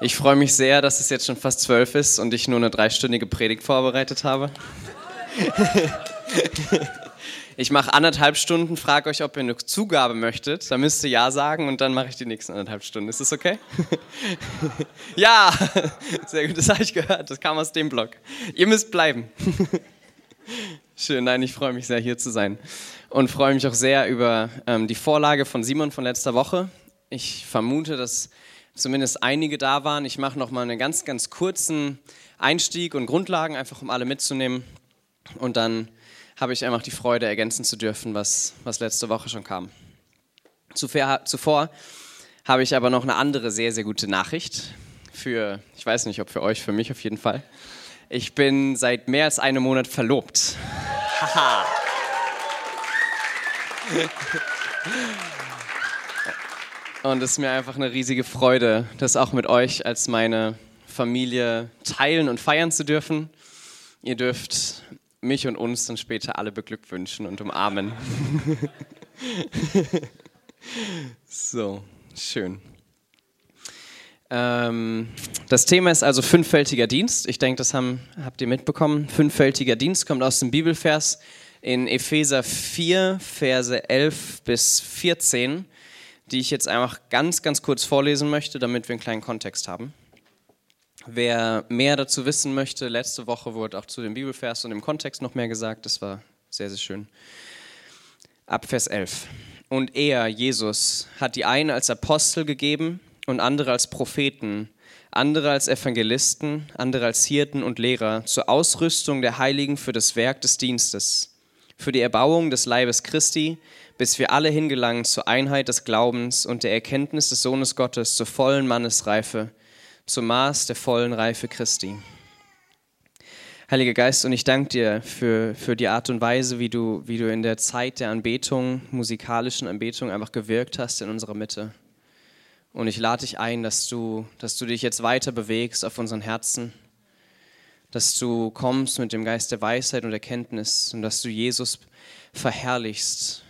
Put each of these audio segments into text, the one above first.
Ich freue mich sehr, dass es jetzt schon fast zwölf ist und ich nur eine dreistündige Predigt vorbereitet habe. Ich mache anderthalb Stunden, frage euch, ob ihr eine Zugabe möchtet. Da müsst ihr Ja sagen und dann mache ich die nächsten anderthalb Stunden. Ist das okay? ja, sehr gut, das habe ich gehört. Das kam aus dem Blog. Ihr müsst bleiben. Schön, nein, ich freue mich sehr, hier zu sein. Und freue mich auch sehr über ähm, die Vorlage von Simon von letzter Woche. Ich vermute, dass zumindest einige da waren. Ich mache nochmal einen ganz, ganz kurzen Einstieg und Grundlagen, einfach um alle mitzunehmen. Und dann habe ich einfach die Freude, ergänzen zu dürfen, was, was letzte Woche schon kam. Zuvor, zuvor habe ich aber noch eine andere sehr, sehr gute Nachricht. Für, ich weiß nicht, ob für euch, für mich auf jeden Fall. Ich bin seit mehr als einem Monat verlobt. Haha. Und es ist mir einfach eine riesige Freude, das auch mit euch als meine Familie teilen und feiern zu dürfen. Ihr dürft mich und uns dann später alle beglückwünschen und umarmen. so, schön. Ähm, das Thema ist also fünffältiger Dienst. Ich denke, das haben, habt ihr mitbekommen. Fünffältiger Dienst kommt aus dem Bibelvers in Epheser 4, Verse 11 bis 14, die ich jetzt einfach ganz, ganz kurz vorlesen möchte, damit wir einen kleinen Kontext haben. Wer mehr dazu wissen möchte, letzte Woche wurde auch zu dem Bibelvers und dem Kontext noch mehr gesagt. Das war sehr, sehr schön. Ab Vers 11. Und er, Jesus, hat die einen als Apostel gegeben und andere als Propheten, andere als Evangelisten, andere als Hirten und Lehrer zur Ausrüstung der Heiligen für das Werk des Dienstes, für die Erbauung des Leibes Christi, bis wir alle hingelangen zur Einheit des Glaubens und der Erkenntnis des Sohnes Gottes, zur vollen Mannesreife zum Maß der vollen Reife Christi. Heiliger Geist, und ich danke dir für, für die Art und Weise, wie du, wie du in der Zeit der Anbetung, musikalischen Anbetung, einfach gewirkt hast in unserer Mitte. Und ich lade dich ein, dass du, dass du dich jetzt weiter bewegst auf unseren Herzen, dass du kommst mit dem Geist der Weisheit und Erkenntnis und dass du Jesus verherrlichst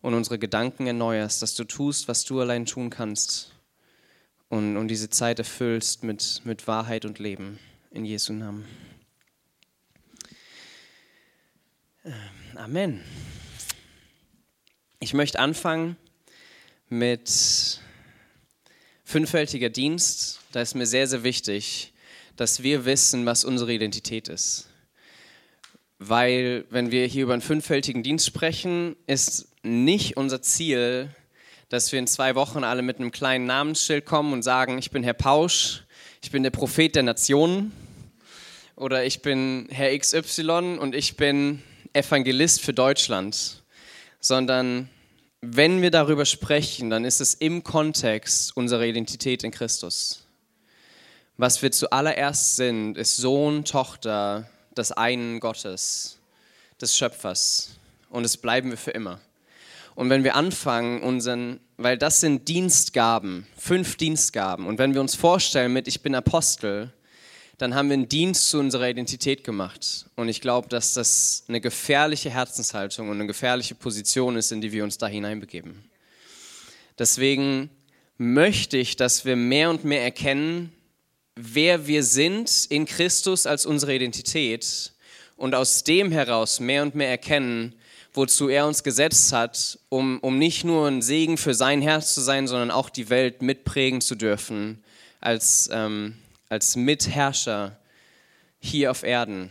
und unsere Gedanken erneuerst, dass du tust, was du allein tun kannst und, und diese Zeit erfüllst mit, mit Wahrheit und Leben. In Jesu Namen. Amen. Ich möchte anfangen mit fünffältiger Dienst. Da ist mir sehr, sehr wichtig, dass wir wissen, was unsere Identität ist. Weil, wenn wir hier über einen fünffältigen Dienst sprechen, ist nicht unser Ziel, dass wir in zwei Wochen alle mit einem kleinen Namensschild kommen und sagen, ich bin Herr Pausch, ich bin der Prophet der Nationen oder ich bin Herr XY und ich bin Evangelist für Deutschland, sondern wenn wir darüber sprechen, dann ist es im Kontext unserer Identität in Christus. Was wir zuallererst sind, ist Sohn, Tochter des einen Gottes, des Schöpfers. Und es bleiben wir für immer. Und wenn wir anfangen, unseren, weil das sind Dienstgaben, fünf Dienstgaben. Und wenn wir uns vorstellen mit, ich bin Apostel, dann haben wir einen Dienst zu unserer Identität gemacht. Und ich glaube, dass das eine gefährliche Herzenshaltung und eine gefährliche Position ist, in die wir uns da hineinbegeben. Deswegen möchte ich, dass wir mehr und mehr erkennen, wer wir sind in Christus als unsere Identität und aus dem heraus mehr und mehr erkennen, wozu er uns gesetzt hat, um, um nicht nur ein Segen für sein Herz zu sein, sondern auch die Welt mitprägen zu dürfen als, ähm, als Mitherrscher hier auf Erden.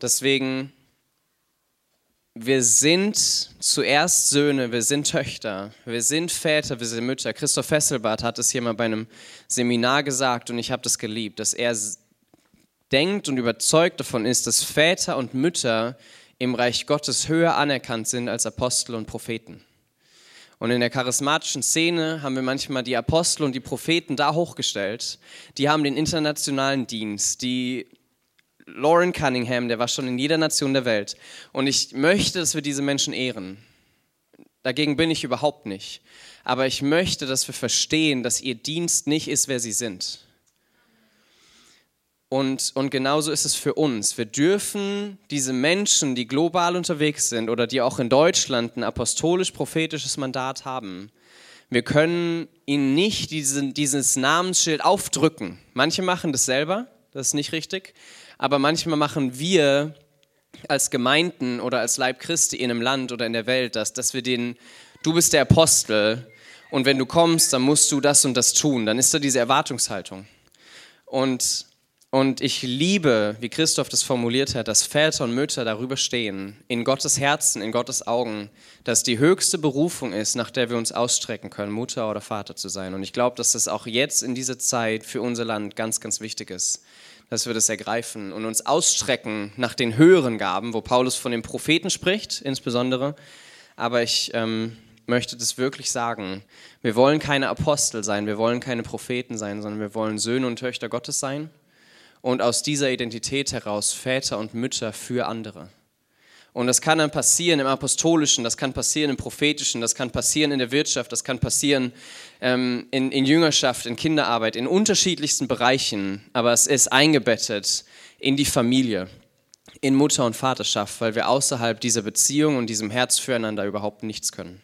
Deswegen, wir sind zuerst Söhne, wir sind Töchter, wir sind Väter, wir sind Mütter. Christoph Fesselbart hat es hier mal bei einem Seminar gesagt und ich habe das geliebt, dass er denkt und überzeugt davon ist, dass Väter und Mütter im Reich Gottes höher anerkannt sind als Apostel und Propheten. Und in der charismatischen Szene haben wir manchmal die Apostel und die Propheten da hochgestellt. Die haben den internationalen Dienst, die Lauren Cunningham, der war schon in jeder Nation der Welt. Und ich möchte, dass wir diese Menschen ehren. Dagegen bin ich überhaupt nicht. Aber ich möchte, dass wir verstehen, dass ihr Dienst nicht ist, wer sie sind. Und, und genauso ist es für uns. Wir dürfen diese Menschen, die global unterwegs sind oder die auch in Deutschland ein apostolisch-prophetisches Mandat haben, Wir können ihnen nicht diesen, dieses Namensschild aufdrücken. Manche machen das selber, das ist nicht richtig, aber manchmal machen wir als Gemeinden oder als Leib Christi in einem Land oder in der Welt das, dass wir den, du bist der Apostel und wenn du kommst, dann musst du das und das tun. Dann ist da diese Erwartungshaltung. Und und ich liebe, wie Christoph das formuliert hat, dass Väter und Mütter darüber stehen, in Gottes Herzen, in Gottes Augen, dass die höchste Berufung ist, nach der wir uns ausstrecken können, Mutter oder Vater zu sein. Und ich glaube, dass das auch jetzt in dieser Zeit für unser Land ganz, ganz wichtig ist, dass wir das ergreifen und uns ausstrecken nach den höheren Gaben, wo Paulus von den Propheten spricht, insbesondere. Aber ich ähm, möchte das wirklich sagen. Wir wollen keine Apostel sein, wir wollen keine Propheten sein, sondern wir wollen Söhne und Töchter Gottes sein und aus dieser Identität heraus Väter und Mütter für andere. Und das kann dann passieren im Apostolischen, das kann passieren im Prophetischen, das kann passieren in der Wirtschaft, das kann passieren ähm, in, in Jüngerschaft, in Kinderarbeit, in unterschiedlichsten Bereichen. Aber es ist eingebettet in die Familie, in Mutter- und Vaterschaft, weil wir außerhalb dieser Beziehung und diesem Herz füreinander überhaupt nichts können.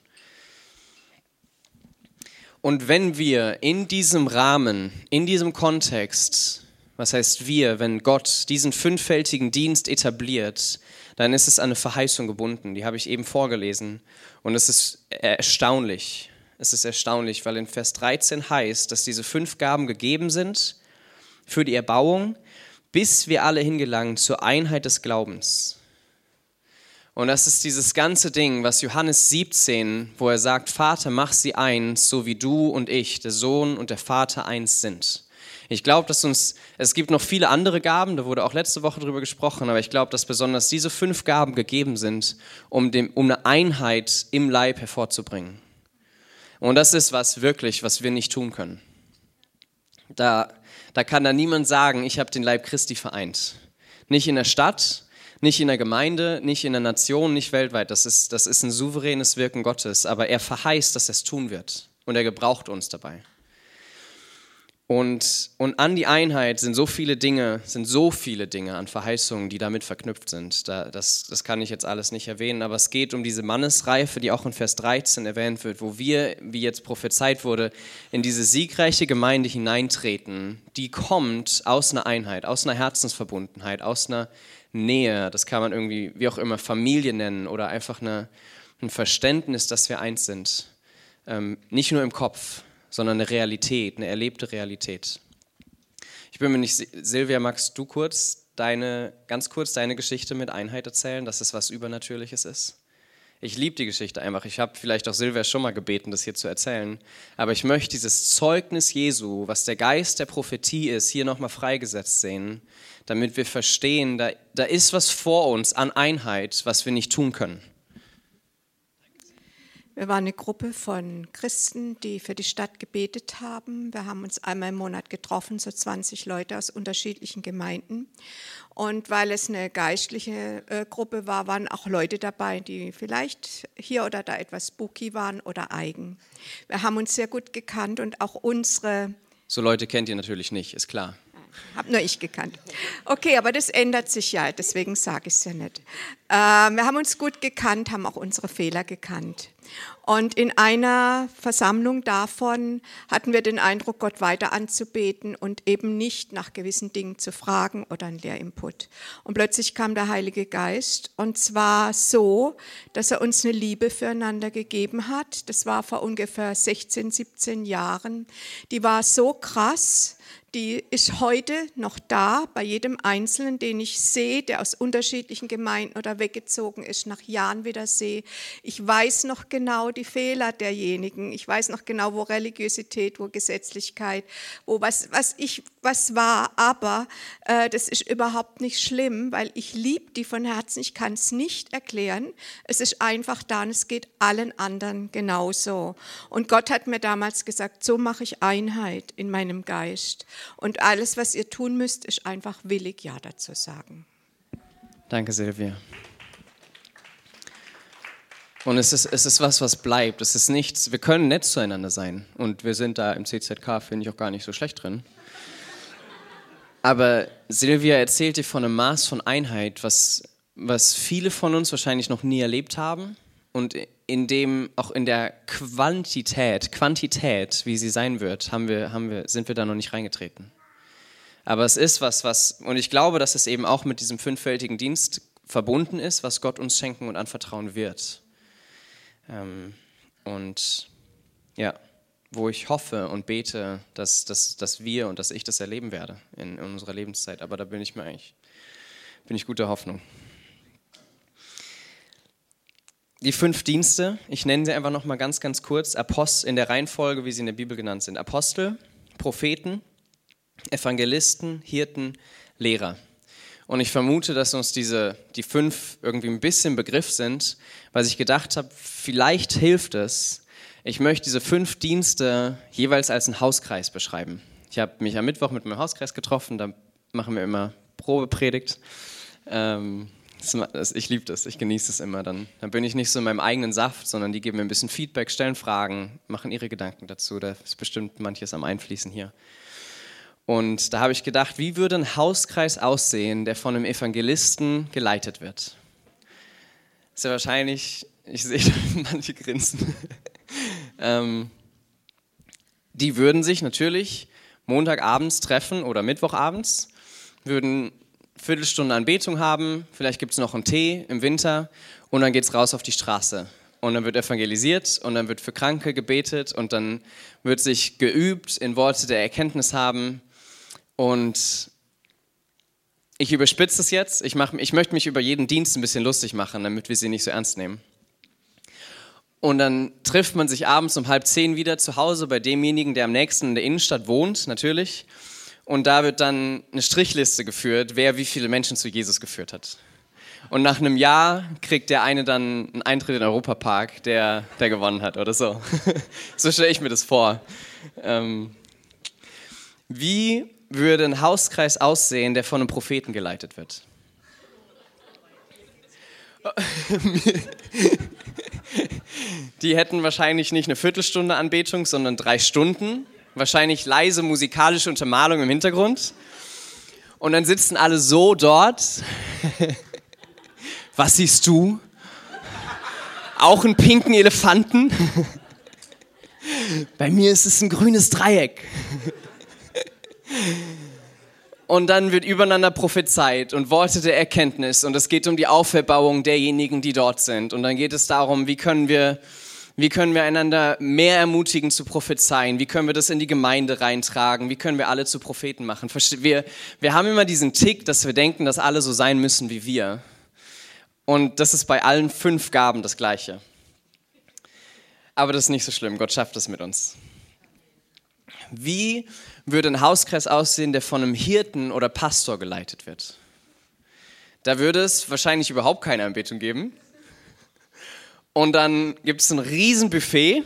Und wenn wir in diesem Rahmen, in diesem Kontext was heißt wir, wenn Gott diesen fünffältigen Dienst etabliert, dann ist es an eine Verheißung gebunden. Die habe ich eben vorgelesen. Und es ist erstaunlich. Es ist erstaunlich, weil in Vers 13 heißt, dass diese fünf Gaben gegeben sind für die Erbauung, bis wir alle hingelangen zur Einheit des Glaubens. Und das ist dieses ganze Ding, was Johannes 17, wo er sagt, Vater, mach sie eins, so wie du und ich, der Sohn und der Vater eins sind. Ich glaube, dass uns, es gibt noch viele andere Gaben, da wurde auch letzte Woche drüber gesprochen, aber ich glaube, dass besonders diese fünf Gaben gegeben sind, um, dem, um eine Einheit im Leib hervorzubringen. Und das ist was wirklich, was wir nicht tun können. Da, da kann da niemand sagen, ich habe den Leib Christi vereint. Nicht in der Stadt, nicht in der Gemeinde, nicht in der Nation, nicht weltweit. Das ist, das ist ein souveränes Wirken Gottes. Aber er verheißt, dass er es tun wird. Und er gebraucht uns dabei. Und, und an die Einheit sind so viele Dinge, sind so viele Dinge an Verheißungen, die damit verknüpft sind. Da, das, das kann ich jetzt alles nicht erwähnen, aber es geht um diese Mannesreife, die auch in Vers 13 erwähnt wird, wo wir, wie jetzt prophezeit wurde, in diese siegreiche Gemeinde hineintreten, die kommt aus einer Einheit, aus einer Herzensverbundenheit, aus einer Nähe, das kann man irgendwie, wie auch immer, Familie nennen oder einfach eine, ein Verständnis, dass wir eins sind. Ähm, nicht nur im Kopf, sondern eine Realität, eine erlebte Realität. Ich bin mir nicht, Silvia, magst du kurz deine, ganz kurz deine Geschichte mit Einheit erzählen, dass es was Übernatürliches ist? Ich liebe die Geschichte einfach. Ich habe vielleicht auch Silvia schon mal gebeten, das hier zu erzählen. Aber ich möchte dieses Zeugnis Jesu, was der Geist der Prophetie ist, hier nochmal freigesetzt sehen, damit wir verstehen, da, da ist was vor uns an Einheit, was wir nicht tun können. Wir waren eine Gruppe von Christen, die für die Stadt gebetet haben. Wir haben uns einmal im Monat getroffen, so 20 Leute aus unterschiedlichen Gemeinden. Und weil es eine geistliche äh, Gruppe war, waren auch Leute dabei, die vielleicht hier oder da etwas spooky waren oder eigen. Wir haben uns sehr gut gekannt und auch unsere. So Leute kennt ihr natürlich nicht, ist klar. Hab nur ich gekannt. Okay, aber das ändert sich ja, deswegen sage ich es ja nicht. Äh, wir haben uns gut gekannt, haben auch unsere Fehler gekannt. Und in einer Versammlung davon hatten wir den Eindruck, Gott weiter anzubeten und eben nicht nach gewissen Dingen zu fragen oder einen Lehrinput. Und plötzlich kam der Heilige Geist und zwar so, dass er uns eine Liebe füreinander gegeben hat. Das war vor ungefähr 16, 17 Jahren. Die war so krass, die ist heute noch da bei jedem Einzelnen, den ich sehe, der aus unterschiedlichen Gemeinden oder weggezogen ist, nach Jahren wieder sehe. Ich weiß noch genau die Fehler derjenigen. Ich weiß noch genau, wo Religiosität, wo Gesetzlichkeit, wo was, was ich, was war. Aber äh, das ist überhaupt nicht schlimm, weil ich liebe die von Herzen. Ich kann es nicht erklären. Es ist einfach da und es geht allen anderen genauso. Und Gott hat mir damals gesagt, so mache ich Einheit in meinem Geist. Und alles, was ihr tun müsst, ist einfach willig Ja dazu sagen. Danke, Silvia. Und es ist, es ist was, was bleibt. Es ist nichts, wir können nett zueinander sein. Und wir sind da im CZK, finde ich, auch gar nicht so schlecht drin. Aber Silvia erzählt dir von einem Maß von Einheit, was, was viele von uns wahrscheinlich noch nie erlebt haben. Und in dem, auch in der Quantität, Quantität, wie sie sein wird, haben wir, haben wir, sind wir da noch nicht reingetreten. Aber es ist was, was, und ich glaube, dass es eben auch mit diesem fünffältigen Dienst verbunden ist, was Gott uns schenken und anvertrauen wird. Ähm, und ja, wo ich hoffe und bete, dass, dass, dass wir und dass ich das erleben werde in, in unserer Lebenszeit. Aber da bin ich mir eigentlich, bin ich guter Hoffnung. Die fünf Dienste, ich nenne sie einfach nochmal ganz, ganz kurz, Apostel in der Reihenfolge, wie sie in der Bibel genannt sind. Apostel, Propheten, Evangelisten, Hirten, Lehrer. Und ich vermute, dass uns diese, die fünf irgendwie ein bisschen Begriff sind, weil ich gedacht habe, vielleicht hilft es. Ich möchte diese fünf Dienste jeweils als einen Hauskreis beschreiben. Ich habe mich am Mittwoch mit meinem Hauskreis getroffen, da machen wir immer Probepredigt. Ähm, ich liebe das, ich genieße es immer. Dann, dann bin ich nicht so in meinem eigenen Saft, sondern die geben mir ein bisschen Feedback, stellen Fragen, machen ihre Gedanken dazu. Da ist bestimmt manches am Einfließen hier. Und da habe ich gedacht, wie würde ein Hauskreis aussehen, der von einem Evangelisten geleitet wird? Ist ja wahrscheinlich, ich sehe manche grinsen. ähm, die würden sich natürlich Montagabends treffen oder Mittwochabends, würden Viertelstunde Anbetung haben, vielleicht gibt es noch einen Tee im Winter und dann geht es raus auf die Straße. Und dann wird evangelisiert und dann wird für Kranke gebetet und dann wird sich geübt in Worte der Erkenntnis haben und ich überspitze es jetzt. Ich, mach, ich möchte mich über jeden Dienst ein bisschen lustig machen, damit wir sie nicht so ernst nehmen. Und dann trifft man sich abends um halb zehn wieder zu Hause bei demjenigen, der am nächsten in der Innenstadt wohnt, natürlich. Und da wird dann eine Strichliste geführt, wer wie viele Menschen zu Jesus geführt hat. Und nach einem Jahr kriegt der eine dann einen Eintritt in den Europapark, der, der gewonnen hat oder so. so stelle ich mir das vor. Ähm, wie würde ein Hauskreis aussehen, der von einem Propheten geleitet wird? Die hätten wahrscheinlich nicht eine Viertelstunde Anbetung, sondern drei Stunden. Wahrscheinlich leise musikalische Untermalung im Hintergrund. Und dann sitzen alle so dort. Was siehst du? Auch einen pinken Elefanten? Bei mir ist es ein grünes Dreieck. Und dann wird übereinander prophezeit und Worte der Erkenntnis. Und es geht um die Auferbauung derjenigen, die dort sind. Und dann geht es darum, wie können wir, wie können wir einander mehr ermutigen zu prophezeien? Wie können wir das in die Gemeinde reintragen? Wie können wir alle zu Propheten machen? Wir, wir haben immer diesen Tick, dass wir denken, dass alle so sein müssen wie wir. Und das ist bei allen fünf Gaben das Gleiche. Aber das ist nicht so schlimm. Gott schafft es mit uns. Wie würde ein Hauskreis aussehen, der von einem Hirten oder Pastor geleitet wird? Da würde es wahrscheinlich überhaupt keine Anbetung geben. Und dann gibt es ein Riesenbuffet,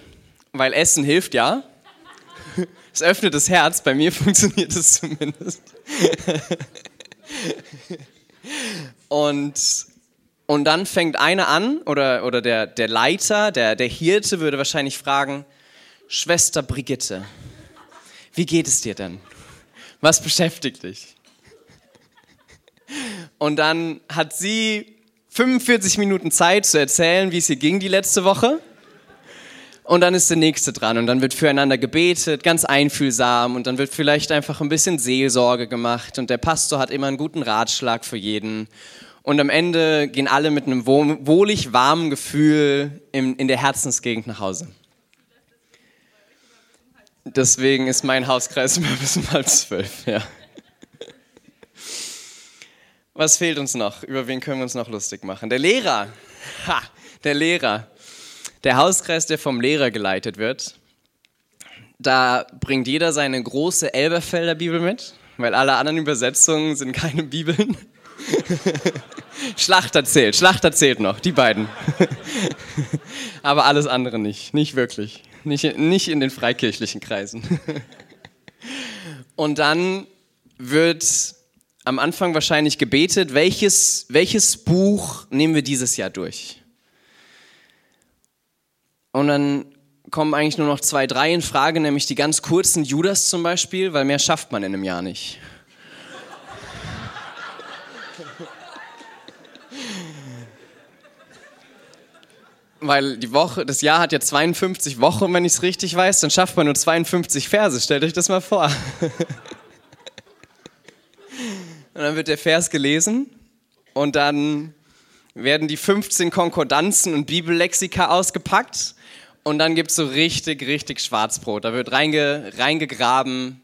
weil Essen hilft ja. Es öffnet das Herz, bei mir funktioniert es zumindest. Und, und dann fängt einer an, oder, oder der, der Leiter, der, der Hirte würde wahrscheinlich fragen, Schwester Brigitte, wie geht es dir denn? Was beschäftigt dich? Und dann hat sie 45 Minuten Zeit zu erzählen, wie es ihr ging die letzte Woche. Und dann ist der nächste dran und dann wird füreinander gebetet, ganz einfühlsam und dann wird vielleicht einfach ein bisschen Seelsorge gemacht und der Pastor hat immer einen guten Ratschlag für jeden. Und am Ende gehen alle mit einem wohlig warmen Gefühl in, in der Herzensgegend nach Hause. Deswegen ist mein Hauskreis immer bis halb zwölf, ja. Was fehlt uns noch? Über wen können wir uns noch lustig machen? Der Lehrer. Ha, der Lehrer. Der Hauskreis, der vom Lehrer geleitet wird. Da bringt jeder seine große Elberfelder Bibel mit, weil alle anderen Übersetzungen sind keine Bibeln. Schlachter zählt, Schlachter zählt noch, die beiden. Aber alles andere nicht, nicht wirklich nicht, nicht in den freikirchlichen Kreisen. Und dann wird am Anfang wahrscheinlich gebetet, welches, welches Buch nehmen wir dieses Jahr durch? Und dann kommen eigentlich nur noch zwei, drei in Frage, nämlich die ganz kurzen Judas zum Beispiel, weil mehr schafft man in einem Jahr nicht. Weil die Woche, das Jahr hat ja 52 Wochen, wenn ich es richtig weiß, dann schafft man nur 52 Verse. Stellt euch das mal vor. und dann wird der Vers gelesen und dann werden die 15 Konkordanzen und Bibellexika ausgepackt und dann gibt es so richtig, richtig Schwarzbrot. Da wird reinge, reingegraben,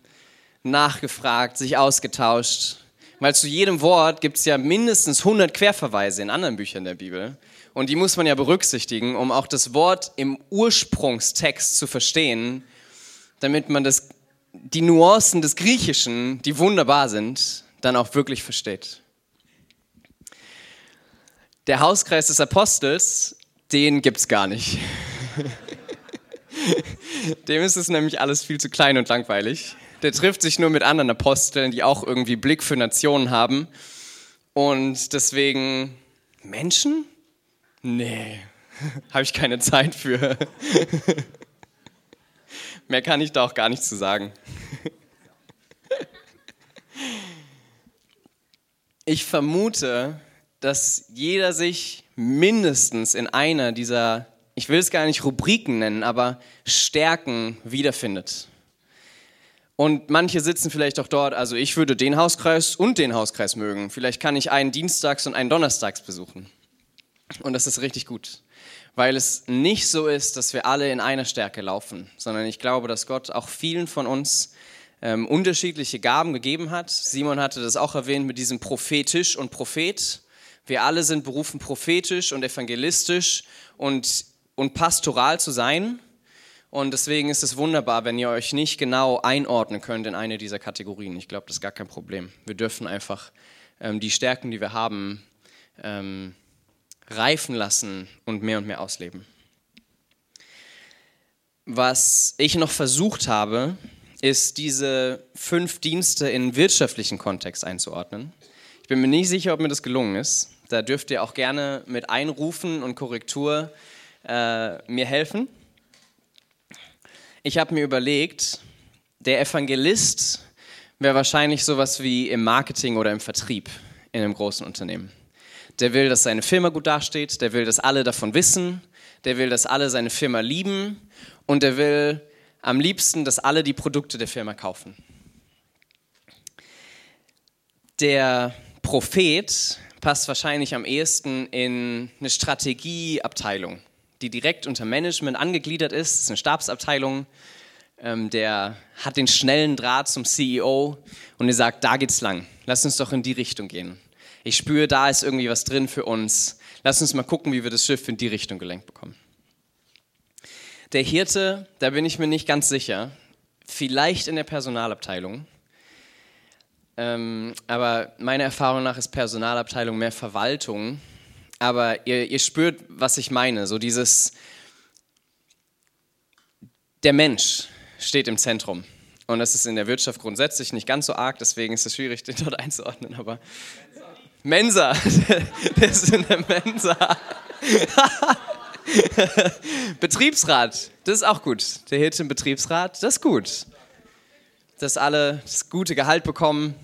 nachgefragt, sich ausgetauscht. Weil zu jedem Wort gibt es ja mindestens 100 Querverweise in anderen Büchern der Bibel. Und die muss man ja berücksichtigen, um auch das Wort im Ursprungstext zu verstehen, damit man das, die Nuancen des Griechischen, die wunderbar sind, dann auch wirklich versteht. Der Hauskreis des Apostels, den gibt es gar nicht. Dem ist es nämlich alles viel zu klein und langweilig. Der trifft sich nur mit anderen Aposteln, die auch irgendwie Blick für Nationen haben. Und deswegen Menschen? Nee, habe ich keine Zeit für. Mehr kann ich da auch gar nicht zu sagen. Ich vermute, dass jeder sich mindestens in einer dieser ich will es gar nicht Rubriken nennen, aber Stärken wiederfindet. Und manche sitzen vielleicht auch dort, also ich würde den Hauskreis und den Hauskreis mögen. Vielleicht kann ich einen Dienstags und einen Donnerstags besuchen. Und das ist richtig gut, weil es nicht so ist, dass wir alle in einer Stärke laufen, sondern ich glaube, dass Gott auch vielen von uns ähm, unterschiedliche Gaben gegeben hat. Simon hatte das auch erwähnt mit diesem prophetisch und Prophet. Wir alle sind berufen, prophetisch und evangelistisch und und pastoral zu sein. Und deswegen ist es wunderbar, wenn ihr euch nicht genau einordnen könnt in eine dieser Kategorien. Ich glaube, das ist gar kein Problem. Wir dürfen einfach ähm, die Stärken, die wir haben, ähm, reifen lassen und mehr und mehr ausleben. Was ich noch versucht habe, ist diese fünf Dienste in wirtschaftlichen Kontext einzuordnen. Ich bin mir nicht sicher, ob mir das gelungen ist. Da dürft ihr auch gerne mit Einrufen und Korrektur äh, mir helfen. Ich habe mir überlegt, der Evangelist wäre wahrscheinlich sowas wie im Marketing oder im Vertrieb in einem großen Unternehmen. Der will, dass seine Firma gut dasteht, der will, dass alle davon wissen, der will, dass alle seine Firma lieben und der will am liebsten, dass alle die Produkte der Firma kaufen. Der Prophet passt wahrscheinlich am ehesten in eine Strategieabteilung die direkt unter Management angegliedert ist. Das ist eine Stabsabteilung. Ähm, der hat den schnellen Draht zum CEO und er sagt, da geht's lang. Lass uns doch in die Richtung gehen. Ich spüre, da ist irgendwie was drin für uns. Lass uns mal gucken, wie wir das Schiff in die Richtung gelenkt bekommen. Der Hirte, da bin ich mir nicht ganz sicher. Vielleicht in der Personalabteilung. Ähm, aber meiner Erfahrung nach ist Personalabteilung mehr Verwaltung aber ihr, ihr spürt, was ich meine. So dieses, der Mensch steht im Zentrum. Und das ist in der Wirtschaft grundsätzlich nicht ganz so arg, deswegen ist es schwierig, den dort einzuordnen. Aber Mensa, der ist in der Mensa. Betriebsrat, das ist auch gut. Der Hirt im Betriebsrat, das ist gut. Dass alle das gute Gehalt bekommen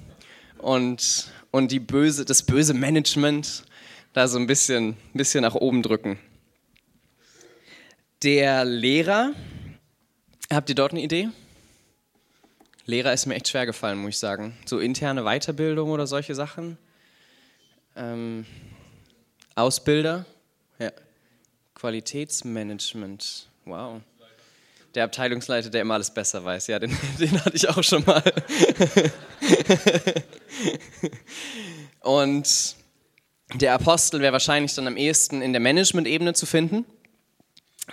und, und die böse, das böse Management da so ein bisschen, ein bisschen nach oben drücken. Der Lehrer, habt ihr dort eine Idee? Lehrer ist mir echt schwer gefallen, muss ich sagen. So interne Weiterbildung oder solche Sachen. Ähm, Ausbilder, ja. Qualitätsmanagement, wow. Der Abteilungsleiter, der immer alles besser weiß, ja, den, den hatte ich auch schon mal. Und der Apostel wäre wahrscheinlich dann am ehesten in der Management-Ebene zu finden,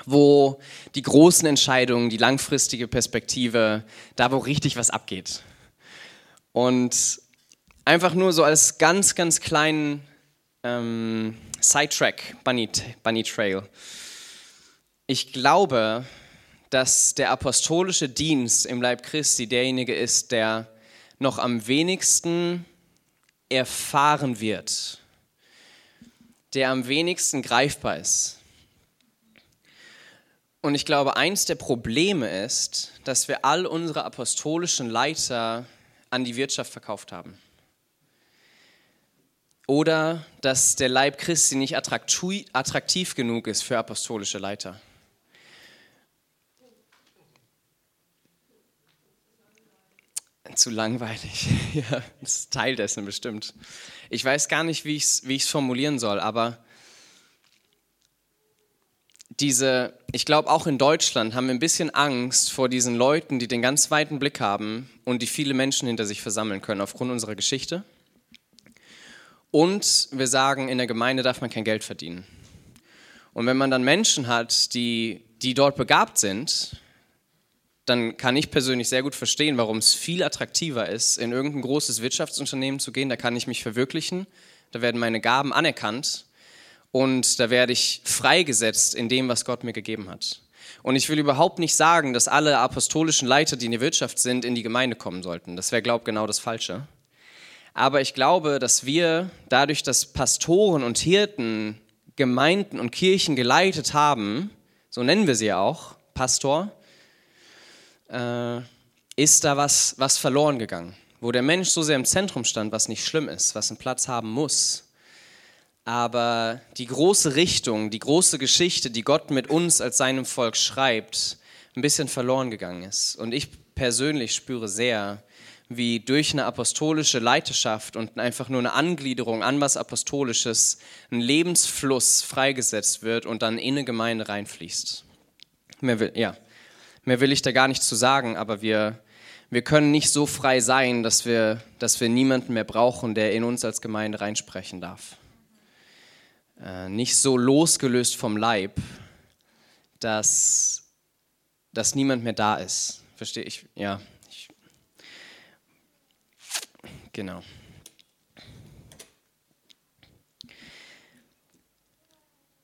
wo die großen Entscheidungen, die langfristige Perspektive, da wo richtig was abgeht. Und einfach nur so als ganz, ganz kleinen ähm, Sidetrack, Bunny, Bunny Trail. Ich glaube, dass der apostolische Dienst im Leib Christi derjenige ist, der noch am wenigsten erfahren wird der am wenigsten greifbar ist. Und ich glaube, eins der Probleme ist, dass wir all unsere apostolischen Leiter an die Wirtschaft verkauft haben. Oder dass der Leib Christi nicht attraktiv genug ist für apostolische Leiter. Zu langweilig. Ja, das ist Teil dessen bestimmt. Ich weiß gar nicht, wie ich es wie formulieren soll, aber diese, ich glaube auch in Deutschland haben wir ein bisschen Angst vor diesen Leuten, die den ganz weiten Blick haben und die viele Menschen hinter sich versammeln können aufgrund unserer Geschichte. Und wir sagen, in der Gemeinde darf man kein Geld verdienen. Und wenn man dann Menschen hat, die, die dort begabt sind, dann kann ich persönlich sehr gut verstehen, warum es viel attraktiver ist, in irgendein großes Wirtschaftsunternehmen zu gehen. Da kann ich mich verwirklichen, da werden meine Gaben anerkannt und da werde ich freigesetzt in dem, was Gott mir gegeben hat. Und ich will überhaupt nicht sagen, dass alle apostolischen Leiter, die in der Wirtschaft sind, in die Gemeinde kommen sollten. Das wäre, glaube ich, genau das Falsche. Aber ich glaube, dass wir dadurch, dass Pastoren und Hirten Gemeinden und Kirchen geleitet haben, so nennen wir sie auch, Pastor, äh, ist da was, was verloren gegangen. Wo der Mensch so sehr im Zentrum stand, was nicht schlimm ist, was einen Platz haben muss, aber die große Richtung, die große Geschichte, die Gott mit uns als seinem Volk schreibt, ein bisschen verloren gegangen ist. Und ich persönlich spüre sehr, wie durch eine apostolische Leiterschaft und einfach nur eine Angliederung an was Apostolisches ein Lebensfluss freigesetzt wird und dann in eine Gemeinde reinfließt. Mehr will, ja, mehr will ich da gar nicht zu sagen, aber wir, wir können nicht so frei sein, dass wir, dass wir niemanden mehr brauchen, der in uns als Gemeinde reinsprechen darf. Äh, nicht so losgelöst vom Leib, dass, dass niemand mehr da ist. Verstehe ich? Ja. Genau.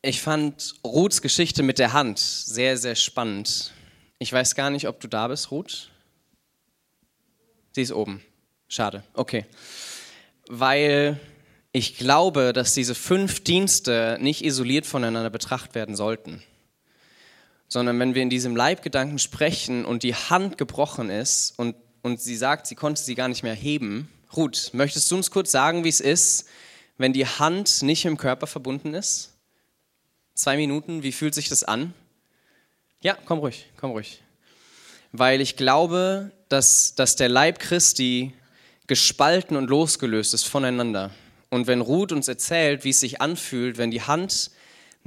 Ich fand Ruths Geschichte mit der Hand sehr, sehr spannend. Ich weiß gar nicht, ob du da bist, Ruth. Sie ist oben. Schade. Okay. Weil ich glaube, dass diese fünf Dienste nicht isoliert voneinander betrachtet werden sollten, sondern wenn wir in diesem Leibgedanken sprechen und die Hand gebrochen ist und, und sie sagt, sie konnte sie gar nicht mehr heben. Ruth, möchtest du uns kurz sagen, wie es ist, wenn die Hand nicht im Körper verbunden ist? Zwei Minuten, wie fühlt sich das an? Ja, komm ruhig, komm ruhig. Weil ich glaube, dass, dass der Leib Christi gespalten und losgelöst ist voneinander. Und wenn Ruth uns erzählt, wie es sich anfühlt, wenn die Hand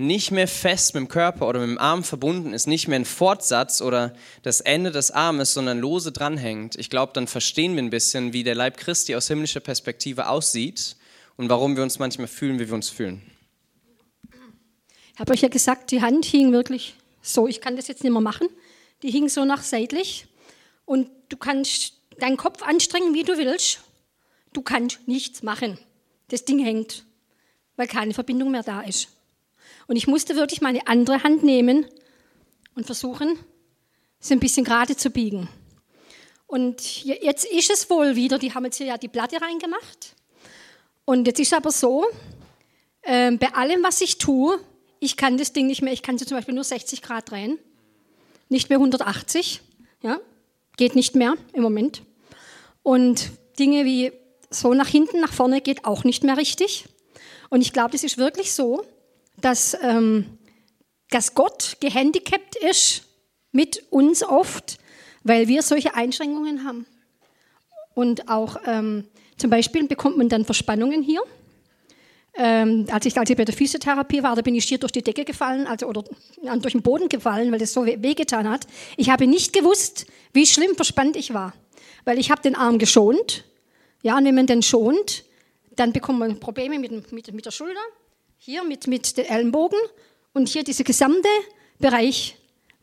nicht mehr fest mit dem Körper oder mit dem Arm verbunden ist, nicht mehr ein Fortsatz oder das Ende des Armes, sondern lose dranhängt, ich glaube, dann verstehen wir ein bisschen, wie der Leib Christi aus himmlischer Perspektive aussieht und warum wir uns manchmal fühlen, wie wir uns fühlen. Ich habe euch ja gesagt, die Hand hing wirklich so. Ich kann das jetzt nicht mehr machen. Die hing so nach seitlich. Und du kannst deinen Kopf anstrengen, wie du willst. Du kannst nichts machen das Ding hängt, weil keine Verbindung mehr da ist. Und ich musste wirklich meine andere Hand nehmen und versuchen, sie ein bisschen gerade zu biegen. Und jetzt ist es wohl wieder, die haben jetzt hier ja die Platte reingemacht. Und jetzt ist es aber so, äh, bei allem, was ich tue, ich kann das Ding nicht mehr, ich kann sie zum Beispiel nur 60 Grad drehen, nicht mehr 180, ja, geht nicht mehr im Moment. Und Dinge wie so nach hinten, nach vorne geht auch nicht mehr richtig. Und ich glaube, es ist wirklich so, dass, ähm, dass Gott gehandicapt ist mit uns oft, weil wir solche Einschränkungen haben. Und auch ähm, zum Beispiel bekommt man dann Verspannungen hier. Ähm, als, ich, als ich bei der Physiotherapie war, da bin ich schier durch die Decke gefallen also, oder durch den Boden gefallen, weil das so wehgetan hat. Ich habe nicht gewusst, wie schlimm verspannt ich war, weil ich habe den Arm geschont ja, und wenn man den schont, dann bekommt man Probleme mit, mit, mit der Schulter, hier mit, mit den Ellenbogen und hier dieser gesamte Bereich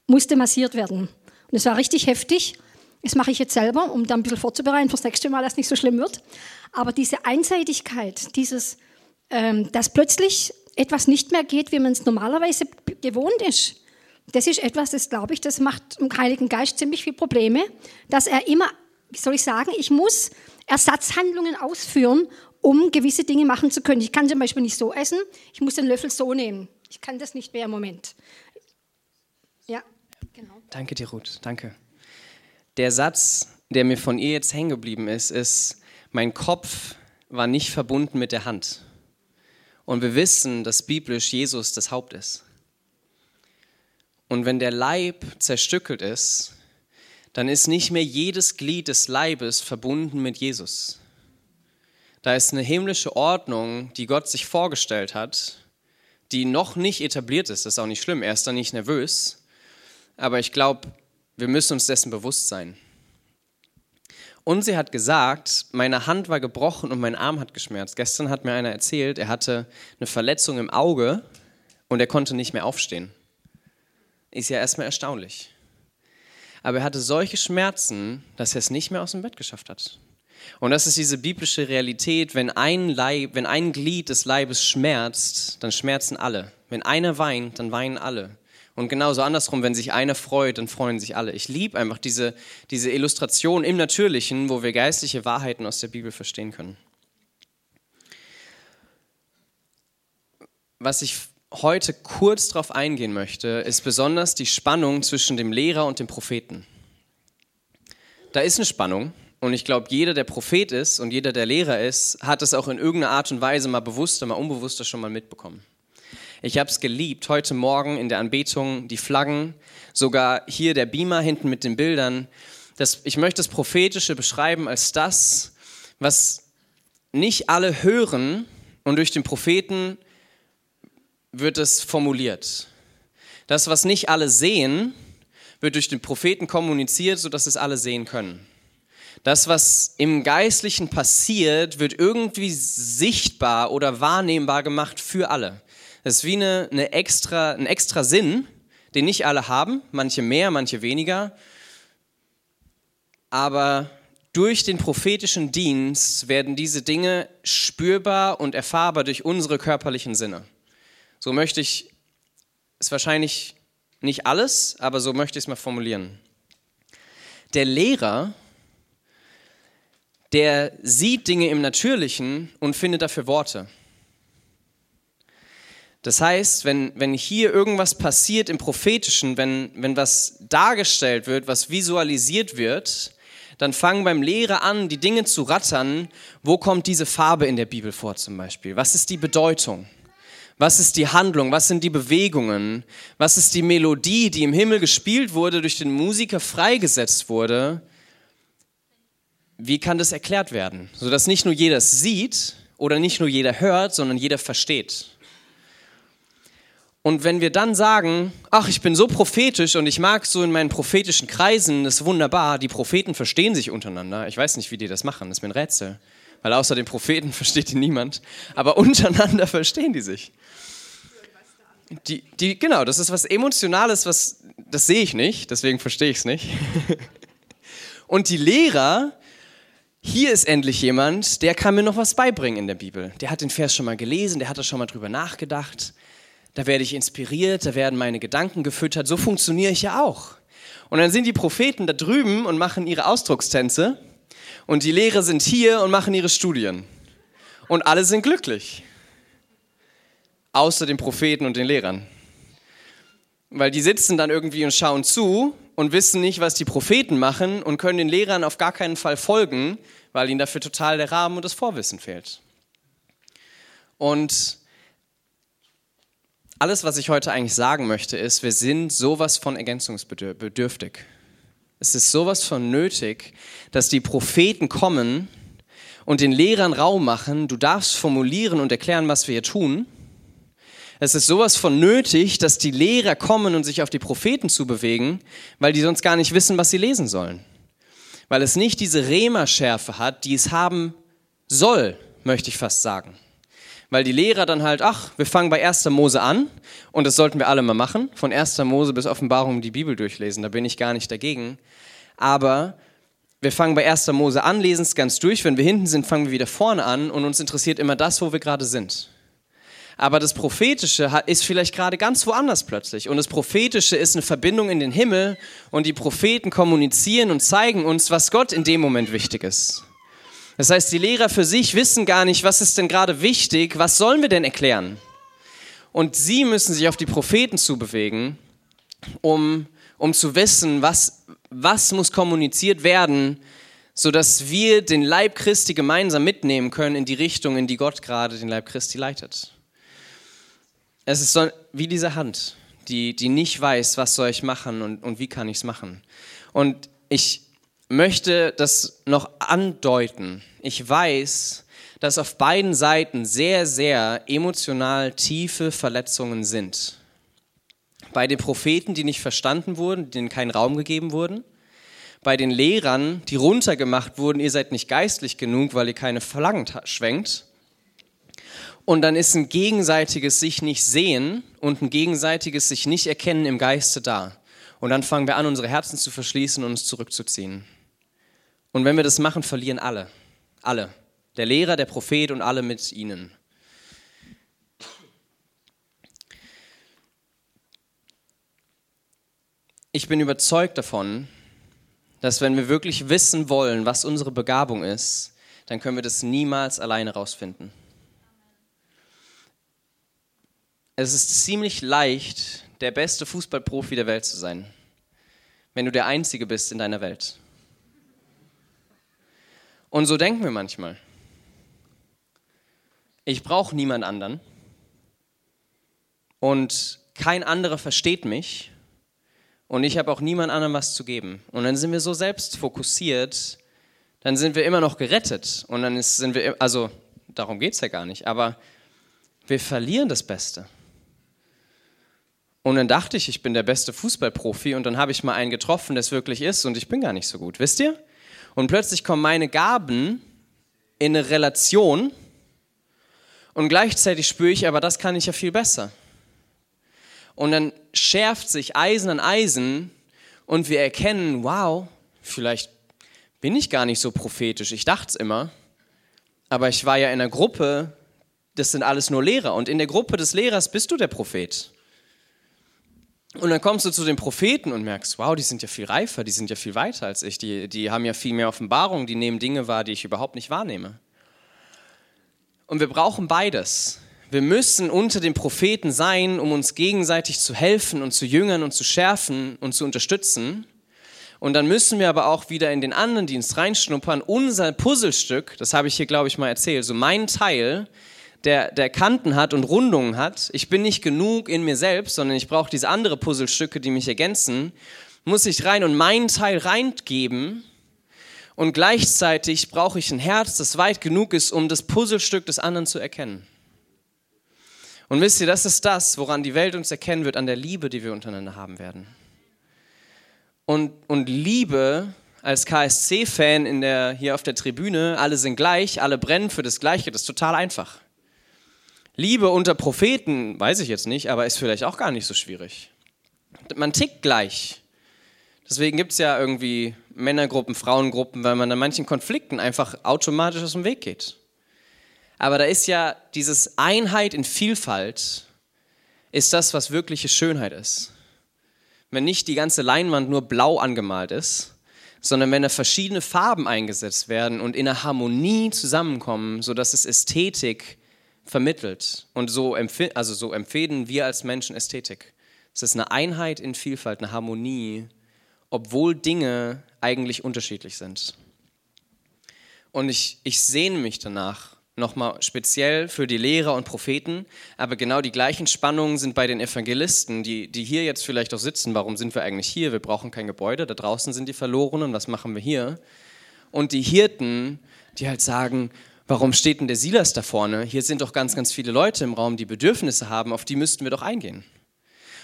musste massiert werden. Und es war richtig heftig. Das mache ich jetzt selber, um dann ein bisschen vorzubereiten fürs nächste Mal, dass es nicht so schlimm wird. Aber diese Einseitigkeit, dieses, ähm, dass plötzlich etwas nicht mehr geht, wie man es normalerweise gewohnt ist, das ist etwas, das glaube ich, das macht dem Heiligen Geist ziemlich viele Probleme, dass er immer, wie soll ich sagen, ich muss Ersatzhandlungen ausführen, um gewisse Dinge machen zu können. Ich kann zum Beispiel nicht so essen, ich muss den Löffel so nehmen. Ich kann das nicht mehr im Moment. Ja, genau. Danke dir, Ruth, danke. Der Satz, der mir von ihr jetzt hängen geblieben ist, ist, mein Kopf war nicht verbunden mit der Hand. Und wir wissen, dass biblisch Jesus das Haupt ist. Und wenn der Leib zerstückelt ist, dann ist nicht mehr jedes Glied des Leibes verbunden mit Jesus. Da ist eine himmlische Ordnung, die Gott sich vorgestellt hat, die noch nicht etabliert ist. Das ist auch nicht schlimm, er ist da nicht nervös. Aber ich glaube, wir müssen uns dessen bewusst sein. Und sie hat gesagt, meine Hand war gebrochen und mein Arm hat geschmerzt. Gestern hat mir einer erzählt, er hatte eine Verletzung im Auge und er konnte nicht mehr aufstehen. Ist ja erstmal erstaunlich. Aber er hatte solche Schmerzen, dass er es nicht mehr aus dem Bett geschafft hat. Und das ist diese biblische Realität, wenn ein, Leib, wenn ein Glied des Leibes schmerzt, dann schmerzen alle. Wenn einer weint, dann weinen alle. Und genauso andersrum, wenn sich einer freut, dann freuen sich alle. Ich liebe einfach diese, diese Illustration im Natürlichen, wo wir geistliche Wahrheiten aus der Bibel verstehen können. Was ich heute kurz darauf eingehen möchte, ist besonders die Spannung zwischen dem Lehrer und dem Propheten. Da ist eine Spannung und ich glaube, jeder, der Prophet ist und jeder, der Lehrer ist, hat es auch in irgendeiner Art und Weise mal bewusster, mal unbewusster schon mal mitbekommen. Ich habe es geliebt, heute Morgen in der Anbetung, die Flaggen, sogar hier der Beamer hinten mit den Bildern. Das, ich möchte das Prophetische beschreiben als das, was nicht alle hören und durch den Propheten wird es formuliert. Das, was nicht alle sehen, wird durch den Propheten kommuniziert, sodass es alle sehen können. Das, was im Geistlichen passiert, wird irgendwie sichtbar oder wahrnehmbar gemacht für alle. Das ist wie eine, eine extra, ein extra Sinn, den nicht alle haben, manche mehr, manche weniger. Aber durch den prophetischen Dienst werden diese Dinge spürbar und erfahrbar durch unsere körperlichen Sinne. So möchte ich es wahrscheinlich nicht alles, aber so möchte ich es mal formulieren. Der Lehrer, der sieht Dinge im Natürlichen und findet dafür Worte. Das heißt, wenn, wenn hier irgendwas passiert im Prophetischen, wenn, wenn was dargestellt wird, was visualisiert wird, dann fangen beim Lehrer an, die Dinge zu rattern. Wo kommt diese Farbe in der Bibel vor zum Beispiel? Was ist die Bedeutung? Was ist die Handlung? Was sind die Bewegungen? Was ist die Melodie, die im Himmel gespielt wurde, durch den Musiker freigesetzt wurde? Wie kann das erklärt werden? Sodass nicht nur jeder es sieht oder nicht nur jeder hört, sondern jeder versteht. Und wenn wir dann sagen, ach, ich bin so prophetisch und ich mag so in meinen prophetischen Kreisen, das ist wunderbar, die Propheten verstehen sich untereinander. Ich weiß nicht, wie die das machen, das ist mir ein Rätsel. Weil außer den Propheten versteht die niemand. Aber untereinander verstehen die sich. Die, die, genau, das ist was Emotionales, was, das sehe ich nicht, deswegen verstehe ich es nicht. Und die Lehrer, hier ist endlich jemand, der kann mir noch was beibringen in der Bibel. Der hat den Vers schon mal gelesen, der hat da schon mal drüber nachgedacht. Da werde ich inspiriert, da werden meine Gedanken gefüttert. So funktioniere ich ja auch. Und dann sind die Propheten da drüben und machen ihre Ausdruckstänze. Und die Lehrer sind hier und machen ihre Studien. Und alle sind glücklich außer den Propheten und den Lehrern. Weil die sitzen dann irgendwie und schauen zu und wissen nicht, was die Propheten machen und können den Lehrern auf gar keinen Fall folgen, weil ihnen dafür total der Rahmen und das Vorwissen fehlt. Und alles, was ich heute eigentlich sagen möchte, ist, wir sind sowas von ergänzungsbedürftig. Es ist sowas von nötig, dass die Propheten kommen und den Lehrern Raum machen. Du darfst formulieren und erklären, was wir hier tun. Es ist sowas von nötig, dass die Lehrer kommen und sich auf die Propheten zu bewegen, weil die sonst gar nicht wissen, was sie lesen sollen. Weil es nicht diese Rema-Schärfe hat, die es haben soll, möchte ich fast sagen. Weil die Lehrer dann halt, ach, wir fangen bei 1. Mose an und das sollten wir alle mal machen, von 1. Mose bis Offenbarung die Bibel durchlesen, da bin ich gar nicht dagegen. Aber wir fangen bei 1. Mose an, lesen es ganz durch, wenn wir hinten sind, fangen wir wieder vorne an und uns interessiert immer das, wo wir gerade sind. Aber das Prophetische ist vielleicht gerade ganz woanders plötzlich. Und das Prophetische ist eine Verbindung in den Himmel und die Propheten kommunizieren und zeigen uns, was Gott in dem Moment wichtig ist. Das heißt, die Lehrer für sich wissen gar nicht, was ist denn gerade wichtig, was sollen wir denn erklären? Und sie müssen sich auf die Propheten zubewegen, um, um zu wissen, was, was muss kommuniziert werden, sodass wir den Leib Christi gemeinsam mitnehmen können in die Richtung, in die Gott gerade den Leib Christi leitet. Es ist so wie diese Hand, die, die nicht weiß, was soll ich machen und, und wie kann ich es machen. Und ich möchte das noch andeuten. Ich weiß, dass auf beiden Seiten sehr, sehr emotional tiefe Verletzungen sind. Bei den Propheten, die nicht verstanden wurden, denen kein Raum gegeben wurden. Bei den Lehrern, die runtergemacht wurden, ihr seid nicht geistlich genug, weil ihr keine Verlangen schwenkt. Und dann ist ein gegenseitiges sich nicht sehen und ein gegenseitiges sich nicht erkennen im Geiste da. Und dann fangen wir an, unsere Herzen zu verschließen und uns zurückzuziehen. Und wenn wir das machen, verlieren alle. Alle. Der Lehrer, der Prophet und alle mit ihnen. Ich bin überzeugt davon, dass wenn wir wirklich wissen wollen, was unsere Begabung ist, dann können wir das niemals alleine rausfinden. Es ist ziemlich leicht, der beste Fußballprofi der Welt zu sein, wenn du der Einzige bist in deiner Welt. Und so denken wir manchmal. Ich brauche niemand anderen und kein anderer versteht mich und ich habe auch niemand anderem was zu geben. Und dann sind wir so selbst fokussiert, dann sind wir immer noch gerettet und dann ist, sind wir, also darum geht es ja gar nicht, aber wir verlieren das Beste. Und dann dachte ich, ich bin der beste Fußballprofi und dann habe ich mal einen getroffen, der es wirklich ist und ich bin gar nicht so gut, wisst ihr? Und plötzlich kommen meine Gaben in eine Relation und gleichzeitig spüre ich, aber das kann ich ja viel besser. Und dann schärft sich Eisen an Eisen und wir erkennen, wow, vielleicht bin ich gar nicht so prophetisch. Ich dachte es immer. Aber ich war ja in einer Gruppe, das sind alles nur Lehrer. Und in der Gruppe des Lehrers bist du der Prophet. Und dann kommst du zu den Propheten und merkst, wow, die sind ja viel reifer, die sind ja viel weiter als ich. Die, die haben ja viel mehr Offenbarung, die nehmen Dinge wahr, die ich überhaupt nicht wahrnehme. Und wir brauchen beides. Wir müssen unter den Propheten sein, um uns gegenseitig zu helfen und zu jüngern und zu schärfen und zu unterstützen. Und dann müssen wir aber auch wieder in den anderen Dienst reinschnuppern. Unser Puzzlestück, das habe ich hier, glaube ich, mal erzählt, so mein Teil, der, der Kanten hat und Rundungen hat. Ich bin nicht genug in mir selbst, sondern ich brauche diese andere Puzzlestücke, die mich ergänzen. Muss ich rein und meinen Teil reingeben und gleichzeitig brauche ich ein Herz, das weit genug ist, um das Puzzlestück des anderen zu erkennen. Und wisst ihr, das ist das, woran die Welt uns erkennen wird, an der Liebe, die wir untereinander haben werden. Und, und Liebe als KSC-Fan hier auf der Tribüne, alle sind gleich, alle brennen für das Gleiche, das ist total einfach. Liebe unter Propheten, weiß ich jetzt nicht, aber ist vielleicht auch gar nicht so schwierig. Man tickt gleich. Deswegen gibt es ja irgendwie Männergruppen, Frauengruppen, weil man an manchen Konflikten einfach automatisch aus dem Weg geht. Aber da ist ja dieses Einheit in Vielfalt, ist das, was wirkliche Schönheit ist. Wenn nicht die ganze Leinwand nur blau angemalt ist, sondern wenn da verschiedene Farben eingesetzt werden und in einer Harmonie zusammenkommen, sodass es Ästhetik vermittelt. Und so, also so empfehlen wir als Menschen Ästhetik. Es ist eine Einheit in Vielfalt, eine Harmonie, obwohl Dinge eigentlich unterschiedlich sind. Und ich, ich sehne mich danach, nochmal speziell für die Lehrer und Propheten, aber genau die gleichen Spannungen sind bei den Evangelisten, die, die hier jetzt vielleicht auch sitzen. Warum sind wir eigentlich hier? Wir brauchen kein Gebäude, da draußen sind die Verlorenen, was machen wir hier? Und die Hirten, die halt sagen, warum steht denn der Silas da vorne? Hier sind doch ganz, ganz viele Leute im Raum, die Bedürfnisse haben, auf die müssten wir doch eingehen.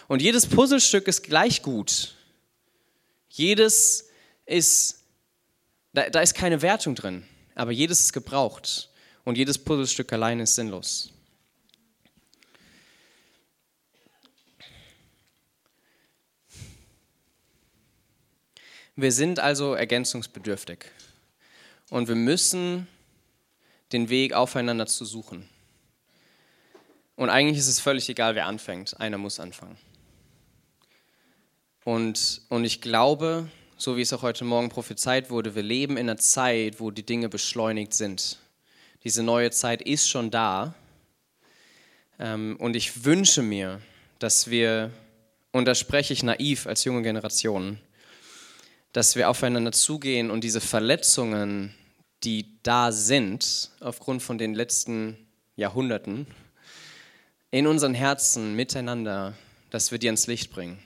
Und jedes Puzzlestück ist gleich gut. Jedes ist, da, da ist keine Wertung drin, aber jedes ist gebraucht und jedes Puzzlestück allein ist sinnlos. Wir sind also ergänzungsbedürftig und wir müssen den Weg aufeinander zu suchen. Und eigentlich ist es völlig egal, wer anfängt. Einer muss anfangen. Und, und ich glaube, so wie es auch heute Morgen prophezeit wurde, wir leben in einer Zeit, wo die Dinge beschleunigt sind. Diese neue Zeit ist schon da. Ähm, und ich wünsche mir, dass wir, und da spreche ich naiv als junge Generation, dass wir aufeinander zugehen und diese Verletzungen, die da sind, aufgrund von den letzten Jahrhunderten, in unseren Herzen miteinander, dass wir die ans Licht bringen.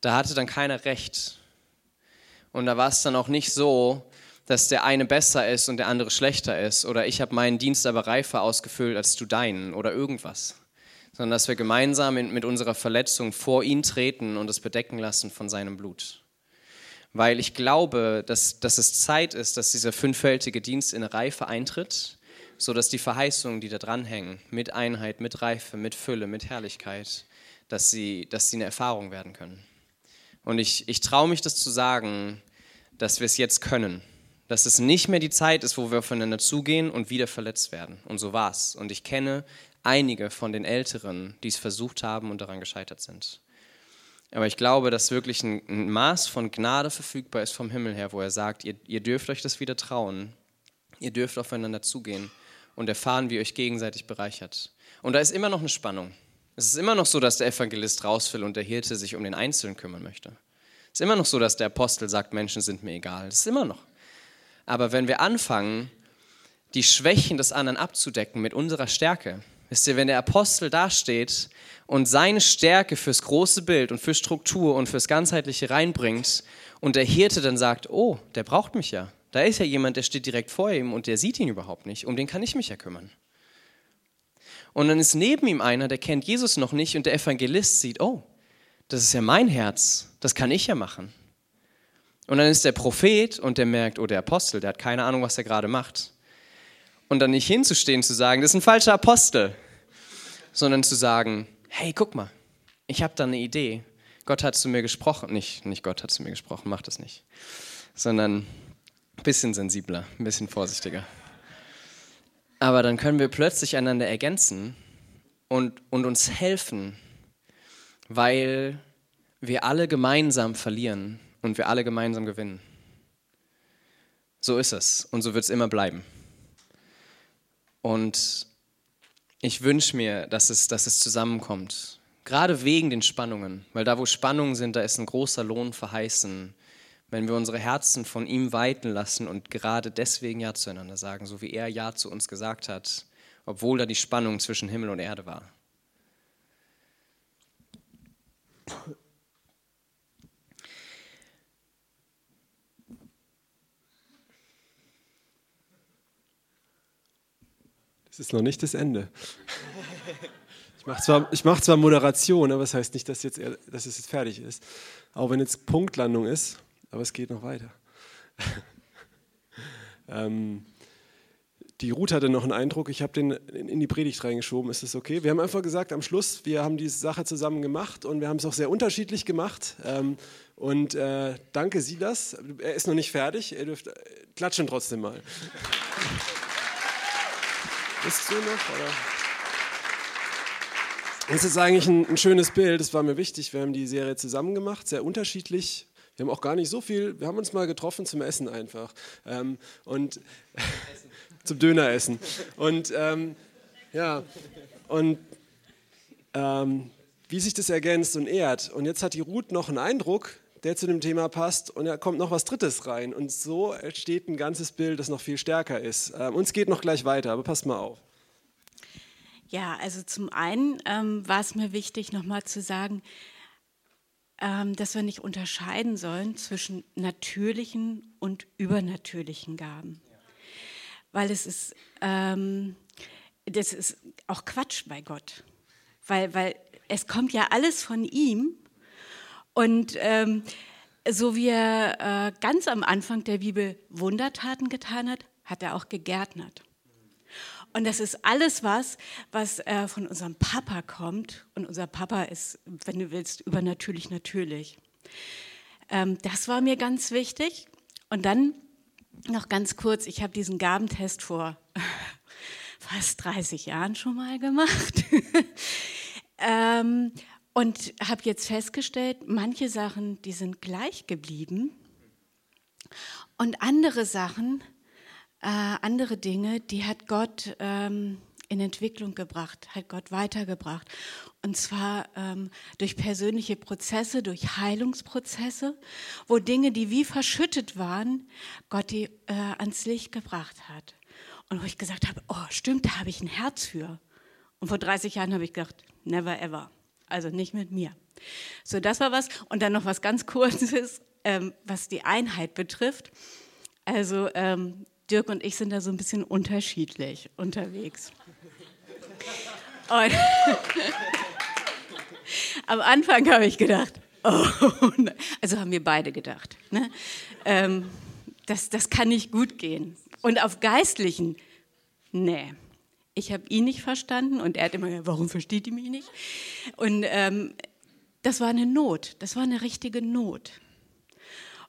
Da hatte dann keiner recht. Und da war es dann auch nicht so, dass der eine besser ist und der andere schlechter ist oder ich habe meinen Dienst aber reifer ausgefüllt als du deinen oder irgendwas, sondern dass wir gemeinsam mit unserer Verletzung vor ihn treten und es bedecken lassen von seinem Blut. Weil ich glaube, dass, dass es Zeit ist, dass dieser fünffältige Dienst in Reife eintritt, sodass die Verheißungen, die da dranhängen, mit Einheit, mit Reife, mit Fülle, mit Herrlichkeit, dass sie, dass sie eine Erfahrung werden können. Und ich, ich traue mich das zu sagen, dass wir es jetzt können dass es nicht mehr die Zeit ist, wo wir aufeinander zugehen und wieder verletzt werden. Und so war es. Und ich kenne einige von den Älteren, die es versucht haben und daran gescheitert sind. Aber ich glaube, dass wirklich ein, ein Maß von Gnade verfügbar ist vom Himmel her, wo er sagt, ihr, ihr dürft euch das wieder trauen, ihr dürft aufeinander zugehen und erfahren, wie ihr euch gegenseitig bereichert. Und da ist immer noch eine Spannung. Es ist immer noch so, dass der Evangelist raus will und der Hirte sich um den Einzelnen kümmern möchte. Es ist immer noch so, dass der Apostel sagt, Menschen sind mir egal. Es ist immer noch. Aber wenn wir anfangen, die Schwächen des anderen abzudecken mit unserer Stärke, wisst ihr, wenn der Apostel dasteht und seine Stärke fürs große Bild und für Struktur und fürs ganzheitliche reinbringt und der Hirte dann sagt, oh, der braucht mich ja. Da ist ja jemand, der steht direkt vor ihm und der sieht ihn überhaupt nicht. Um den kann ich mich ja kümmern. Und dann ist neben ihm einer, der kennt Jesus noch nicht und der Evangelist sieht, oh, das ist ja mein Herz, das kann ich ja machen. Und dann ist der Prophet und der merkt, oh, der Apostel, der hat keine Ahnung, was er gerade macht. Und dann nicht hinzustehen, zu sagen, das ist ein falscher Apostel, sondern zu sagen, hey, guck mal, ich habe da eine Idee. Gott hat zu mir gesprochen. Nicht, nicht Gott hat zu mir gesprochen, mach das nicht. Sondern ein bisschen sensibler, ein bisschen vorsichtiger. Aber dann können wir plötzlich einander ergänzen und, und uns helfen, weil wir alle gemeinsam verlieren und wir alle gemeinsam gewinnen. So ist es und so wird es immer bleiben. Und ich wünsche mir, dass es, dass es zusammenkommt. Gerade wegen den Spannungen, weil da, wo Spannungen sind, da ist ein großer Lohn verheißen, wenn wir unsere Herzen von ihm weiten lassen und gerade deswegen Ja zueinander sagen, so wie er Ja zu uns gesagt hat, obwohl da die Spannung zwischen Himmel und Erde war. Ist noch nicht das Ende. Ich mache zwar, mach zwar Moderation, aber das heißt nicht, dass, jetzt, dass es jetzt fertig ist. Auch wenn jetzt Punktlandung ist, aber es geht noch weiter. ähm, die Ruth hatte noch einen Eindruck, ich habe den in die Predigt reingeschoben, ist das okay? Wir haben einfach gesagt am Schluss, wir haben diese Sache zusammen gemacht und wir haben es auch sehr unterschiedlich gemacht. Ähm, und äh, danke Silas, er ist noch nicht fertig, er dürft äh, klatschen trotzdem mal. Bist du noch? Oder? Das ist eigentlich ein, ein schönes Bild, das war mir wichtig. Wir haben die Serie zusammen gemacht, sehr unterschiedlich. Wir haben auch gar nicht so viel, wir haben uns mal getroffen zum Essen einfach. Ähm, und zum Döneressen. Und ähm, ja, und ähm, wie sich das ergänzt und ehrt. Und jetzt hat die Ruth noch einen Eindruck, der zu dem Thema passt und da kommt noch was Drittes rein. Und so entsteht ein ganzes Bild, das noch viel stärker ist. Ähm, uns geht noch gleich weiter, aber passt mal auf. Ja, also zum einen ähm, war es mir wichtig, nochmal zu sagen, ähm, dass wir nicht unterscheiden sollen zwischen natürlichen und übernatürlichen Gaben. Weil es ist, ähm, das ist auch Quatsch bei Gott. Weil, weil es kommt ja alles von ihm und ähm, so wie er äh, ganz am Anfang der Bibel Wundertaten getan hat, hat er auch gegärtnert. Und das ist alles was, was äh, von unserem Papa kommt. Und unser Papa ist, wenn du willst, übernatürlich natürlich. Ähm, das war mir ganz wichtig. Und dann noch ganz kurz, ich habe diesen Gabentest vor fast 30 Jahren schon mal gemacht. ähm, und habe jetzt festgestellt, manche Sachen, die sind gleich geblieben und andere Sachen, äh, andere Dinge, die hat Gott ähm, in Entwicklung gebracht, hat Gott weitergebracht. Und zwar ähm, durch persönliche Prozesse, durch Heilungsprozesse, wo Dinge, die wie verschüttet waren, Gott die äh, ans Licht gebracht hat. Und wo ich gesagt habe, oh stimmt, da habe ich ein Herz für. Und vor 30 Jahren habe ich gedacht, never ever. Also nicht mit mir. So, das war was. Und dann noch was ganz Kurzes, ähm, was die Einheit betrifft. Also ähm, Dirk und ich sind da so ein bisschen unterschiedlich unterwegs. Und am Anfang habe ich gedacht, oh, also haben wir beide gedacht, ne? ähm, das, das kann nicht gut gehen. Und auf Geistlichen, nee, ich habe ihn nicht verstanden und er hat immer gesagt, warum versteht ihr mich nicht? Und ähm, das war eine Not, das war eine richtige Not.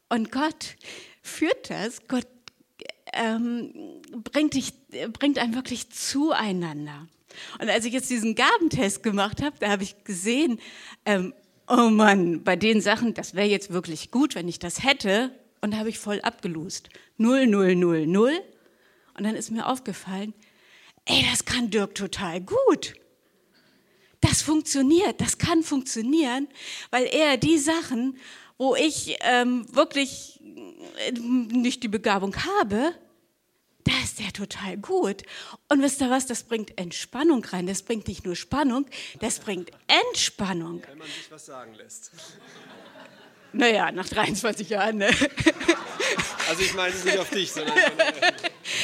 Und Gott führt das, Gott ähm, bringt, dich, bringt einen wirklich zueinander. Und als ich jetzt diesen Gabentest gemacht habe, da habe ich gesehen, ähm, oh Mann, bei den Sachen, das wäre jetzt wirklich gut, wenn ich das hätte. Und da habe ich voll abgelust. Null, null, null, null. Und dann ist mir aufgefallen, ey, das kann Dirk total gut. Das funktioniert, das kann funktionieren, weil er die Sachen, wo ich ähm, wirklich äh, nicht die Begabung habe, da ist der total gut. Und wisst ihr was, das bringt Entspannung rein. Das bringt nicht nur Spannung, das bringt Entspannung. Wenn man sich was sagen lässt. Naja, nach 23 Jahren. Ne? Also ich meine es nicht auf dich, sondern...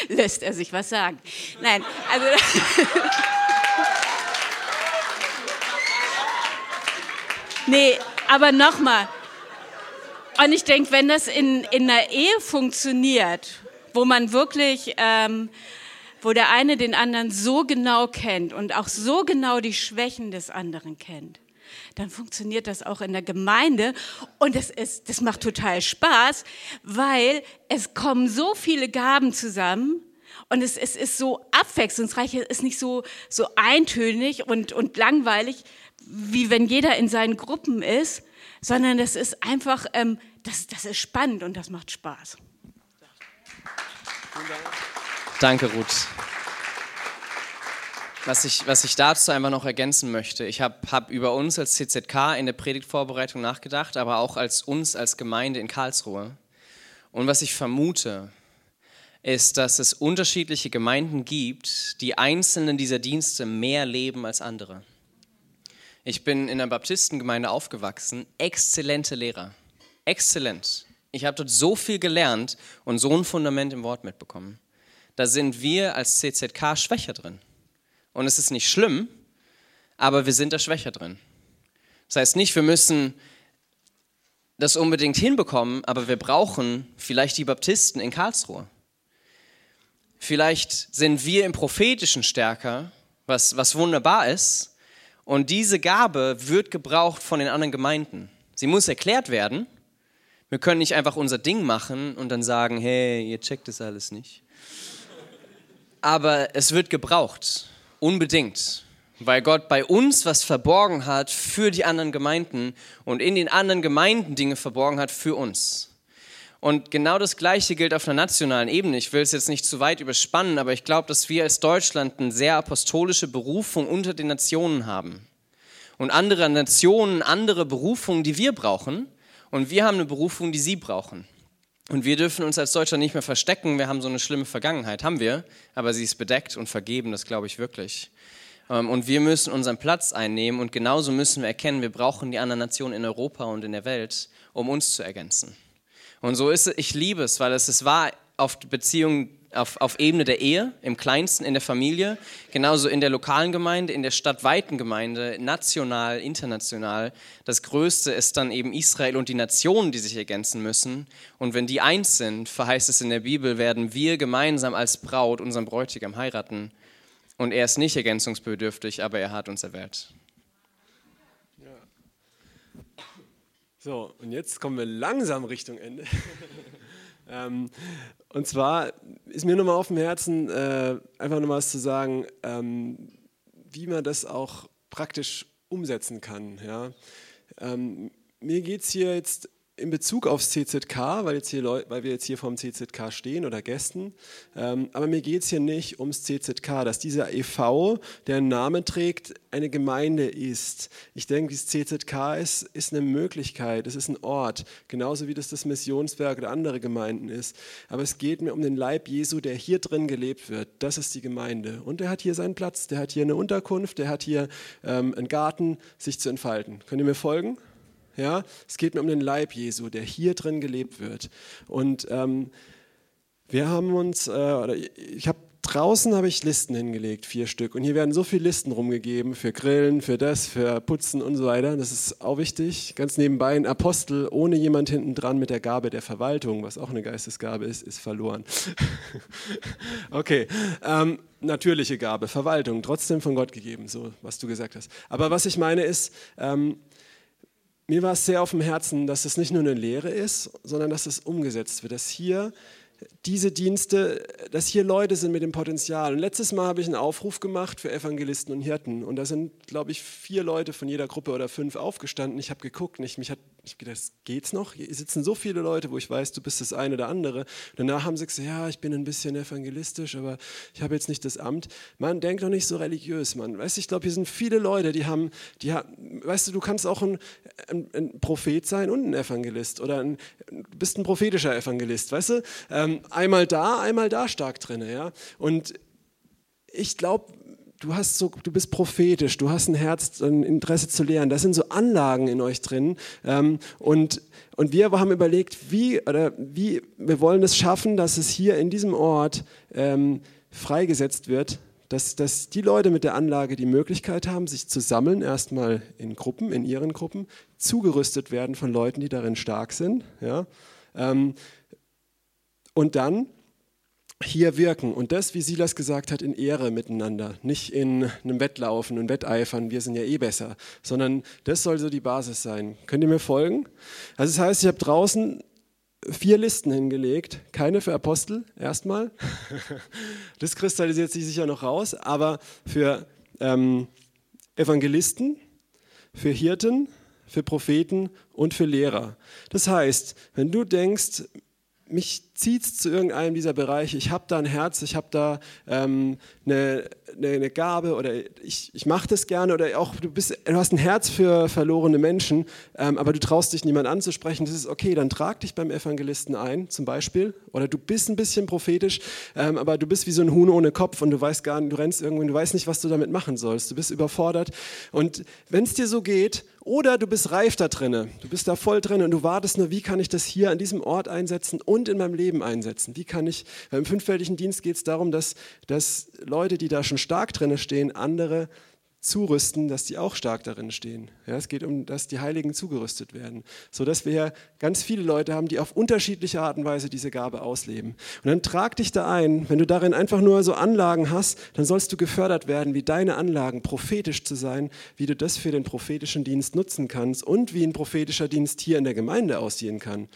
Lässt er sich was sagen. Nein, also... nee, aber nochmal. Und ich denke, wenn das in, in einer Ehe funktioniert, wo man wirklich, ähm, wo der eine den anderen so genau kennt und auch so genau die Schwächen des anderen kennt, dann funktioniert das auch in der Gemeinde und das, ist, das macht total Spaß, weil es kommen so viele Gaben zusammen und es, es ist so abwechslungsreich, es ist nicht so, so eintönig und, und langweilig, wie wenn jeder in seinen Gruppen ist, sondern es ist einfach, ähm, das, das ist spannend und das macht Spaß. Danke, Ruth. Was ich, was ich dazu einfach noch ergänzen möchte, ich habe hab über uns als CZK in der Predigtvorbereitung nachgedacht, aber auch als uns als Gemeinde in Karlsruhe. Und was ich vermute, ist, dass es unterschiedliche Gemeinden gibt, die einzelnen dieser Dienste mehr leben als andere. Ich bin in einer Baptistengemeinde aufgewachsen, exzellente Lehrer, exzellent. Ich habe dort so viel gelernt und so ein Fundament im Wort mitbekommen. Da sind wir als CZK schwächer drin. Und es ist nicht schlimm, aber wir sind da schwächer drin. Das heißt nicht, wir müssen das unbedingt hinbekommen, aber wir brauchen vielleicht die Baptisten in Karlsruhe. Vielleicht sind wir im Prophetischen stärker, was, was wunderbar ist. Und diese Gabe wird gebraucht von den anderen Gemeinden. Sie muss erklärt werden, wir können nicht einfach unser Ding machen und dann sagen, hey, ihr checkt das alles nicht. Aber es wird gebraucht, unbedingt, weil Gott bei uns was verborgen hat für die anderen Gemeinden und in den anderen Gemeinden Dinge verborgen hat für uns. Und genau das Gleiche gilt auf einer nationalen Ebene. Ich will es jetzt nicht zu weit überspannen, aber ich glaube, dass wir als Deutschland eine sehr apostolische Berufung unter den Nationen haben. Und andere Nationen andere Berufungen, die wir brauchen. Und wir haben eine Berufung, die sie brauchen. Und wir dürfen uns als Deutschland nicht mehr verstecken. Wir haben so eine schlimme Vergangenheit, haben wir, aber sie ist bedeckt und vergeben, das glaube ich wirklich. Ähm, und wir müssen unseren Platz einnehmen und genauso müssen wir erkennen, wir brauchen die anderen Nationen in Europa und in der Welt, um uns zu ergänzen. Und so ist es, ich liebe es, weil es, es war auf Beziehungen auf, auf Ebene der Ehe, im Kleinsten, in der Familie, genauso in der lokalen Gemeinde, in der stadtweiten Gemeinde, national, international. Das Größte ist dann eben Israel und die Nationen, die sich ergänzen müssen. Und wenn die eins sind, verheißt es in der Bibel, werden wir gemeinsam als Braut unseren Bräutigam heiraten. Und er ist nicht ergänzungsbedürftig, aber er hat uns erwählt. So, und jetzt kommen wir langsam Richtung Ende. ähm, und zwar ist mir nochmal auf dem Herzen, äh, einfach nochmal was zu sagen, ähm, wie man das auch praktisch umsetzen kann. Ja? Ähm, mir geht es hier jetzt in Bezug aufs CZK, weil, jetzt hier weil wir jetzt hier vom CZK stehen oder Gästen, ähm, aber mir geht es hier nicht ums CZK, dass dieser e.V., der einen Namen trägt, eine Gemeinde ist. Ich denke, das CZK ist, ist eine Möglichkeit, es ist ein Ort, genauso wie das das Missionswerk oder andere Gemeinden ist. Aber es geht mir um den Leib Jesu, der hier drin gelebt wird. Das ist die Gemeinde. Und der hat hier seinen Platz, der hat hier eine Unterkunft, der hat hier ähm, einen Garten, sich zu entfalten. Könnt ihr mir folgen? Ja, es geht mir um den Leib Jesu, der hier drin gelebt wird. Und ähm, wir haben uns, äh, oder ich habe draußen habe ich Listen hingelegt, vier Stück. Und hier werden so viele Listen rumgegeben für Grillen, für das, für Putzen und so weiter. Das ist auch wichtig. Ganz nebenbei ein Apostel ohne jemand hinten dran mit der Gabe der Verwaltung, was auch eine Geistesgabe ist, ist verloren. okay, ähm, natürliche Gabe, Verwaltung, trotzdem von Gott gegeben, so was du gesagt hast. Aber was ich meine ist, ähm, mir war es sehr auf dem Herzen, dass es nicht nur eine Lehre ist, sondern dass es umgesetzt wird, dass hier diese Dienste, dass hier Leute sind mit dem Potenzial. Und letztes Mal habe ich einen Aufruf gemacht für Evangelisten und Hirten. Und da sind, glaube ich, vier Leute von jeder Gruppe oder fünf aufgestanden. Ich habe geguckt und ich, mich hat, ich gedacht, geht's noch? Hier sitzen so viele Leute, wo ich weiß, du bist das eine oder andere. Und danach haben sie gesagt, ja, ich bin ein bisschen evangelistisch, aber ich habe jetzt nicht das Amt. Man denkt doch nicht so religiös, man. Weißt du, ich glaube, hier sind viele Leute, die haben, die haben, weißt du, du kannst auch ein, ein, ein Prophet sein und ein Evangelist oder ein, du bist ein prophetischer Evangelist, weißt du? Ähm, einmal da, einmal da stark drin. Ja? Und ich glaube, du hast so, du bist prophetisch, du hast ein Herz, ein Interesse zu lernen. Das sind so Anlagen in euch drin. Ähm, und, und wir haben überlegt, wie, oder wie, wir wollen es schaffen, dass es hier in diesem Ort ähm, freigesetzt wird, dass, dass die Leute mit der Anlage die Möglichkeit haben, sich zu sammeln, erstmal in Gruppen, in ihren Gruppen, zugerüstet werden von Leuten, die darin stark sind. Ja? Ähm, und dann hier wirken. Und das, wie Silas gesagt hat, in Ehre miteinander, nicht in einem Wettlaufen und Wetteifern, wir sind ja eh besser, sondern das soll so die Basis sein. Könnt ihr mir folgen? Also das heißt, ich habe draußen vier Listen hingelegt, keine für Apostel erstmal. Das kristallisiert sich sicher noch raus, aber für ähm, Evangelisten, für Hirten, für Propheten und für Lehrer. Das heißt, wenn du denkst, mich zieht es zu irgendeinem dieser Bereiche. Ich habe da ein Herz, ich habe da ähm, eine, eine, eine, Gabe oder ich, ich mache das gerne oder auch du, bist, du hast ein Herz für verlorene Menschen, ähm, aber du traust dich niemand anzusprechen. Das ist okay, dann trag dich beim Evangelisten ein zum Beispiel oder du bist ein bisschen prophetisch, ähm, aber du bist wie so ein Huhn ohne Kopf und du weißt gar nicht, du rennst irgendwo, du weißt nicht, was du damit machen sollst. Du bist überfordert und wenn es dir so geht oder du bist reif da drinne, du bist da voll drin und du wartest nur, wie kann ich das hier an diesem Ort einsetzen und in meinem Leben einsetzen? Wie kann ich, weil im fünffältigen Dienst geht es darum, dass, dass Leute, die da schon stark drin stehen, andere zurüsten, dass die auch stark darin stehen. Ja, es geht um, dass die Heiligen zugerüstet werden, sodass wir ganz viele Leute haben, die auf unterschiedliche Art und Weise diese Gabe ausleben. Und dann trag dich da ein, wenn du darin einfach nur so Anlagen hast, dann sollst du gefördert werden, wie deine Anlagen prophetisch zu sein, wie du das für den prophetischen Dienst nutzen kannst und wie ein prophetischer Dienst hier in der Gemeinde aussehen kann.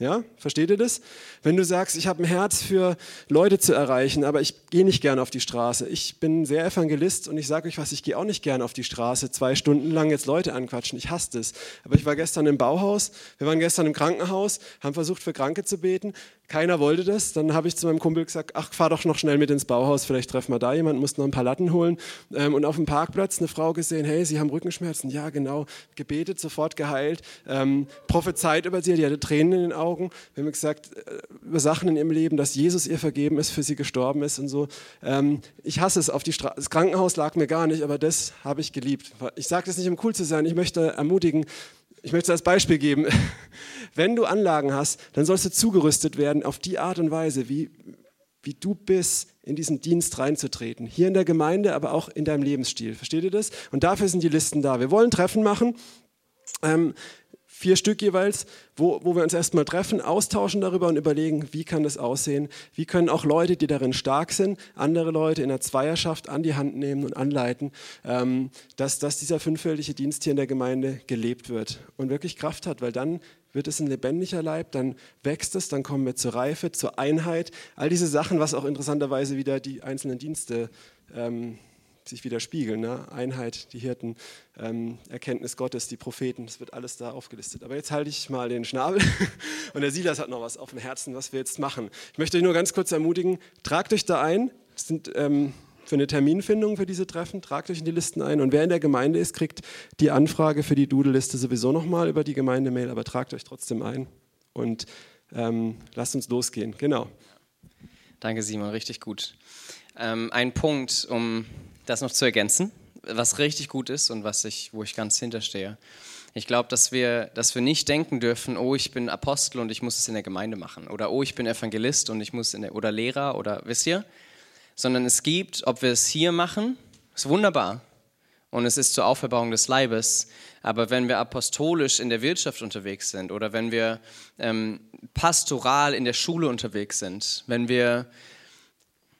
Ja, versteht ihr das? Wenn du sagst, ich habe ein Herz für Leute zu erreichen, aber ich gehe nicht gern auf die Straße. Ich bin sehr Evangelist und ich sage euch was, ich gehe auch nicht gern auf die Straße, zwei Stunden lang jetzt Leute anquatschen. Ich hasse das. Aber ich war gestern im Bauhaus, wir waren gestern im Krankenhaus, haben versucht für Kranke zu beten. Keiner wollte das. Dann habe ich zu meinem Kumpel gesagt, ach, fahr doch noch schnell mit ins Bauhaus, vielleicht treffen wir da jemanden, mussten noch ein paar Latten holen. Ähm, und auf dem Parkplatz eine Frau gesehen, hey, Sie haben Rückenschmerzen. Ja, genau. Gebetet, sofort geheilt. Ähm, prophezeit über sie, die hatte Tränen in den Augen. Wir haben gesagt, äh, über Sachen in ihrem Leben, dass Jesus ihr vergeben ist, für sie gestorben ist und so. Ähm, ich hasse es. Auf die Stra das Krankenhaus lag mir gar nicht, aber das habe ich geliebt. Ich sage das nicht, um cool zu sein. Ich möchte ermutigen, ich möchte als Beispiel geben, wenn du Anlagen hast, dann sollst du zugerüstet werden auf die Art und Weise, wie, wie du bist, in diesen Dienst reinzutreten. Hier in der Gemeinde, aber auch in deinem Lebensstil. Versteht ihr das? Und dafür sind die Listen da. Wir wollen Treffen machen. Ähm, vier Stück jeweils, wo, wo wir uns erstmal treffen, austauschen darüber und überlegen, wie kann das aussehen, wie können auch Leute, die darin stark sind, andere Leute in der Zweierschaft an die Hand nehmen und anleiten, ähm, dass, dass dieser fünffältige Dienst hier in der Gemeinde gelebt wird und wirklich Kraft hat, weil dann wird es ein lebendiger Leib, dann wächst es, dann kommen wir zur Reife, zur Einheit, all diese Sachen, was auch interessanterweise wieder die einzelnen Dienste ähm, sich widerspiegeln. Ne? Einheit, die Hirten, ähm, Erkenntnis Gottes, die Propheten, das wird alles da aufgelistet. Aber jetzt halte ich mal den Schnabel und der Silas hat noch was auf dem Herzen, was wir jetzt machen. Ich möchte euch nur ganz kurz ermutigen, tragt euch da ein. Das sind ähm, für eine Terminfindung für diese Treffen, tragt euch in die Listen ein. Und wer in der Gemeinde ist, kriegt die Anfrage für die Doodle-Liste sowieso nochmal über die Gemeindemail, aber tragt euch trotzdem ein und ähm, lasst uns losgehen. Genau. Danke, Simon, richtig gut. Ähm, ein Punkt, um das noch zu ergänzen, was richtig gut ist und was ich, wo ich ganz hinterstehe. Ich glaube, dass wir, dass wir nicht denken dürfen, oh, ich bin Apostel und ich muss es in der Gemeinde machen. Oder oh, ich bin Evangelist und ich muss in der, oder Lehrer oder wisst ihr? sondern es gibt, ob wir es hier machen, ist wunderbar und es ist zur Auferbauung des Leibes. Aber wenn wir apostolisch in der Wirtschaft unterwegs sind oder wenn wir ähm, pastoral in der Schule unterwegs sind, wenn wir,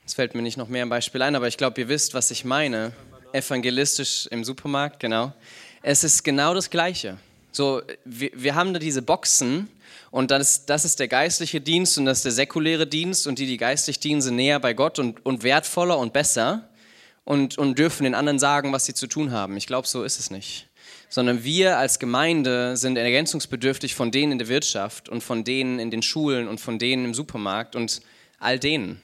es fällt mir nicht noch mehr ein Beispiel ein, aber ich glaube, ihr wisst, was ich meine, evangelistisch im Supermarkt, genau. Es ist genau das Gleiche. So, wir, wir haben da diese Boxen und das, das ist der geistliche Dienst und das ist der säkuläre Dienst und die, die geistlich dienen, sind näher bei Gott und, und wertvoller und besser und, und dürfen den anderen sagen, was sie zu tun haben. Ich glaube, so ist es nicht. Sondern wir als Gemeinde sind ergänzungsbedürftig von denen in der Wirtschaft und von denen in den Schulen und von denen im Supermarkt und all denen.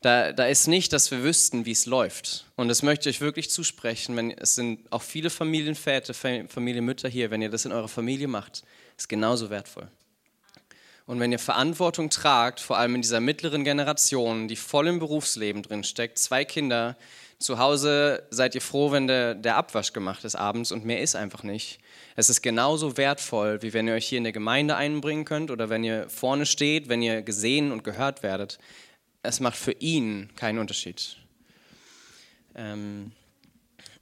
Da, da ist nicht, dass wir wüssten, wie es läuft. Und das möchte ich euch wirklich zusprechen. Wenn, es sind auch viele Familienväter, Familienmütter hier. Wenn ihr das in eurer Familie macht, ist genauso wertvoll. Und wenn ihr Verantwortung tragt, vor allem in dieser mittleren Generation, die voll im Berufsleben drin steckt, zwei Kinder, zu Hause seid ihr froh, wenn der, der Abwasch gemacht ist abends und mehr ist einfach nicht. Es ist genauso wertvoll, wie wenn ihr euch hier in der Gemeinde einbringen könnt oder wenn ihr vorne steht, wenn ihr gesehen und gehört werdet. Es macht für ihn keinen Unterschied. Ähm,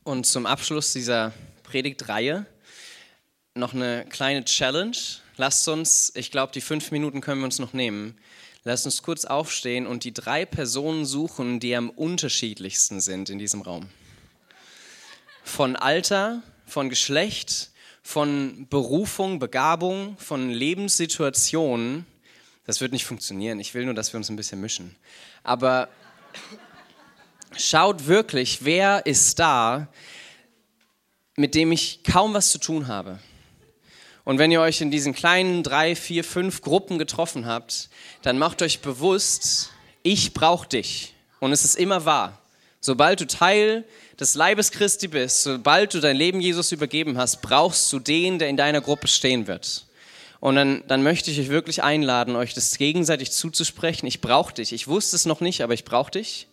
und zum Abschluss dieser Predigtreihe noch eine kleine Challenge Lasst uns, ich glaube, die fünf Minuten können wir uns noch nehmen. Lasst uns kurz aufstehen und die drei Personen suchen, die am unterschiedlichsten sind in diesem Raum. Von Alter, von Geschlecht, von Berufung, Begabung, von Lebenssituationen. Das wird nicht funktionieren. Ich will nur, dass wir uns ein bisschen mischen. Aber schaut wirklich, wer ist da, mit dem ich kaum was zu tun habe und wenn ihr euch in diesen kleinen drei, vier, fünf Gruppen getroffen habt, dann macht euch bewusst, ich brauche dich. Und es ist immer wahr. Sobald du Teil des Leibes Christi bist, sobald du dein Leben Jesus übergeben hast, brauchst du den, der in deiner Gruppe stehen wird. Und dann, dann möchte ich euch wirklich einladen, euch das gegenseitig zuzusprechen. Ich brauche dich. Ich wusste es noch nicht, aber ich brauche dich.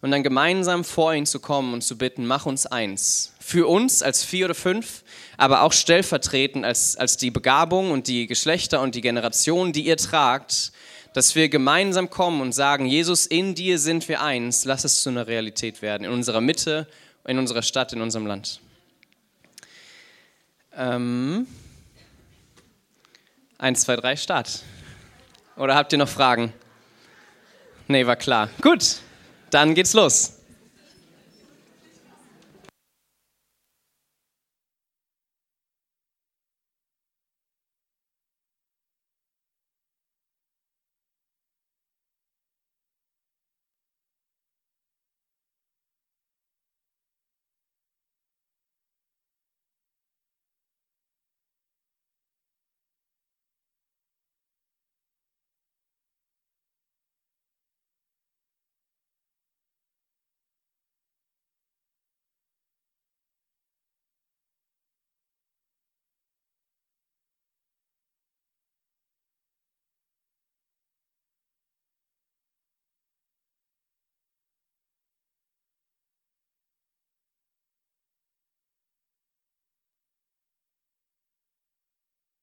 Und dann gemeinsam vor ihn zu kommen und zu bitten, mach uns eins. Für uns als vier oder fünf, aber auch stellvertretend als, als die Begabung und die Geschlechter und die Generation, die ihr tragt, dass wir gemeinsam kommen und sagen, Jesus, in dir sind wir eins, lass es zu einer Realität werden, in unserer Mitte, in unserer Stadt, in unserem Land. Ähm, eins, zwei, drei, Start. Oder habt ihr noch Fragen? Nee, war klar. Gut, dann geht's los.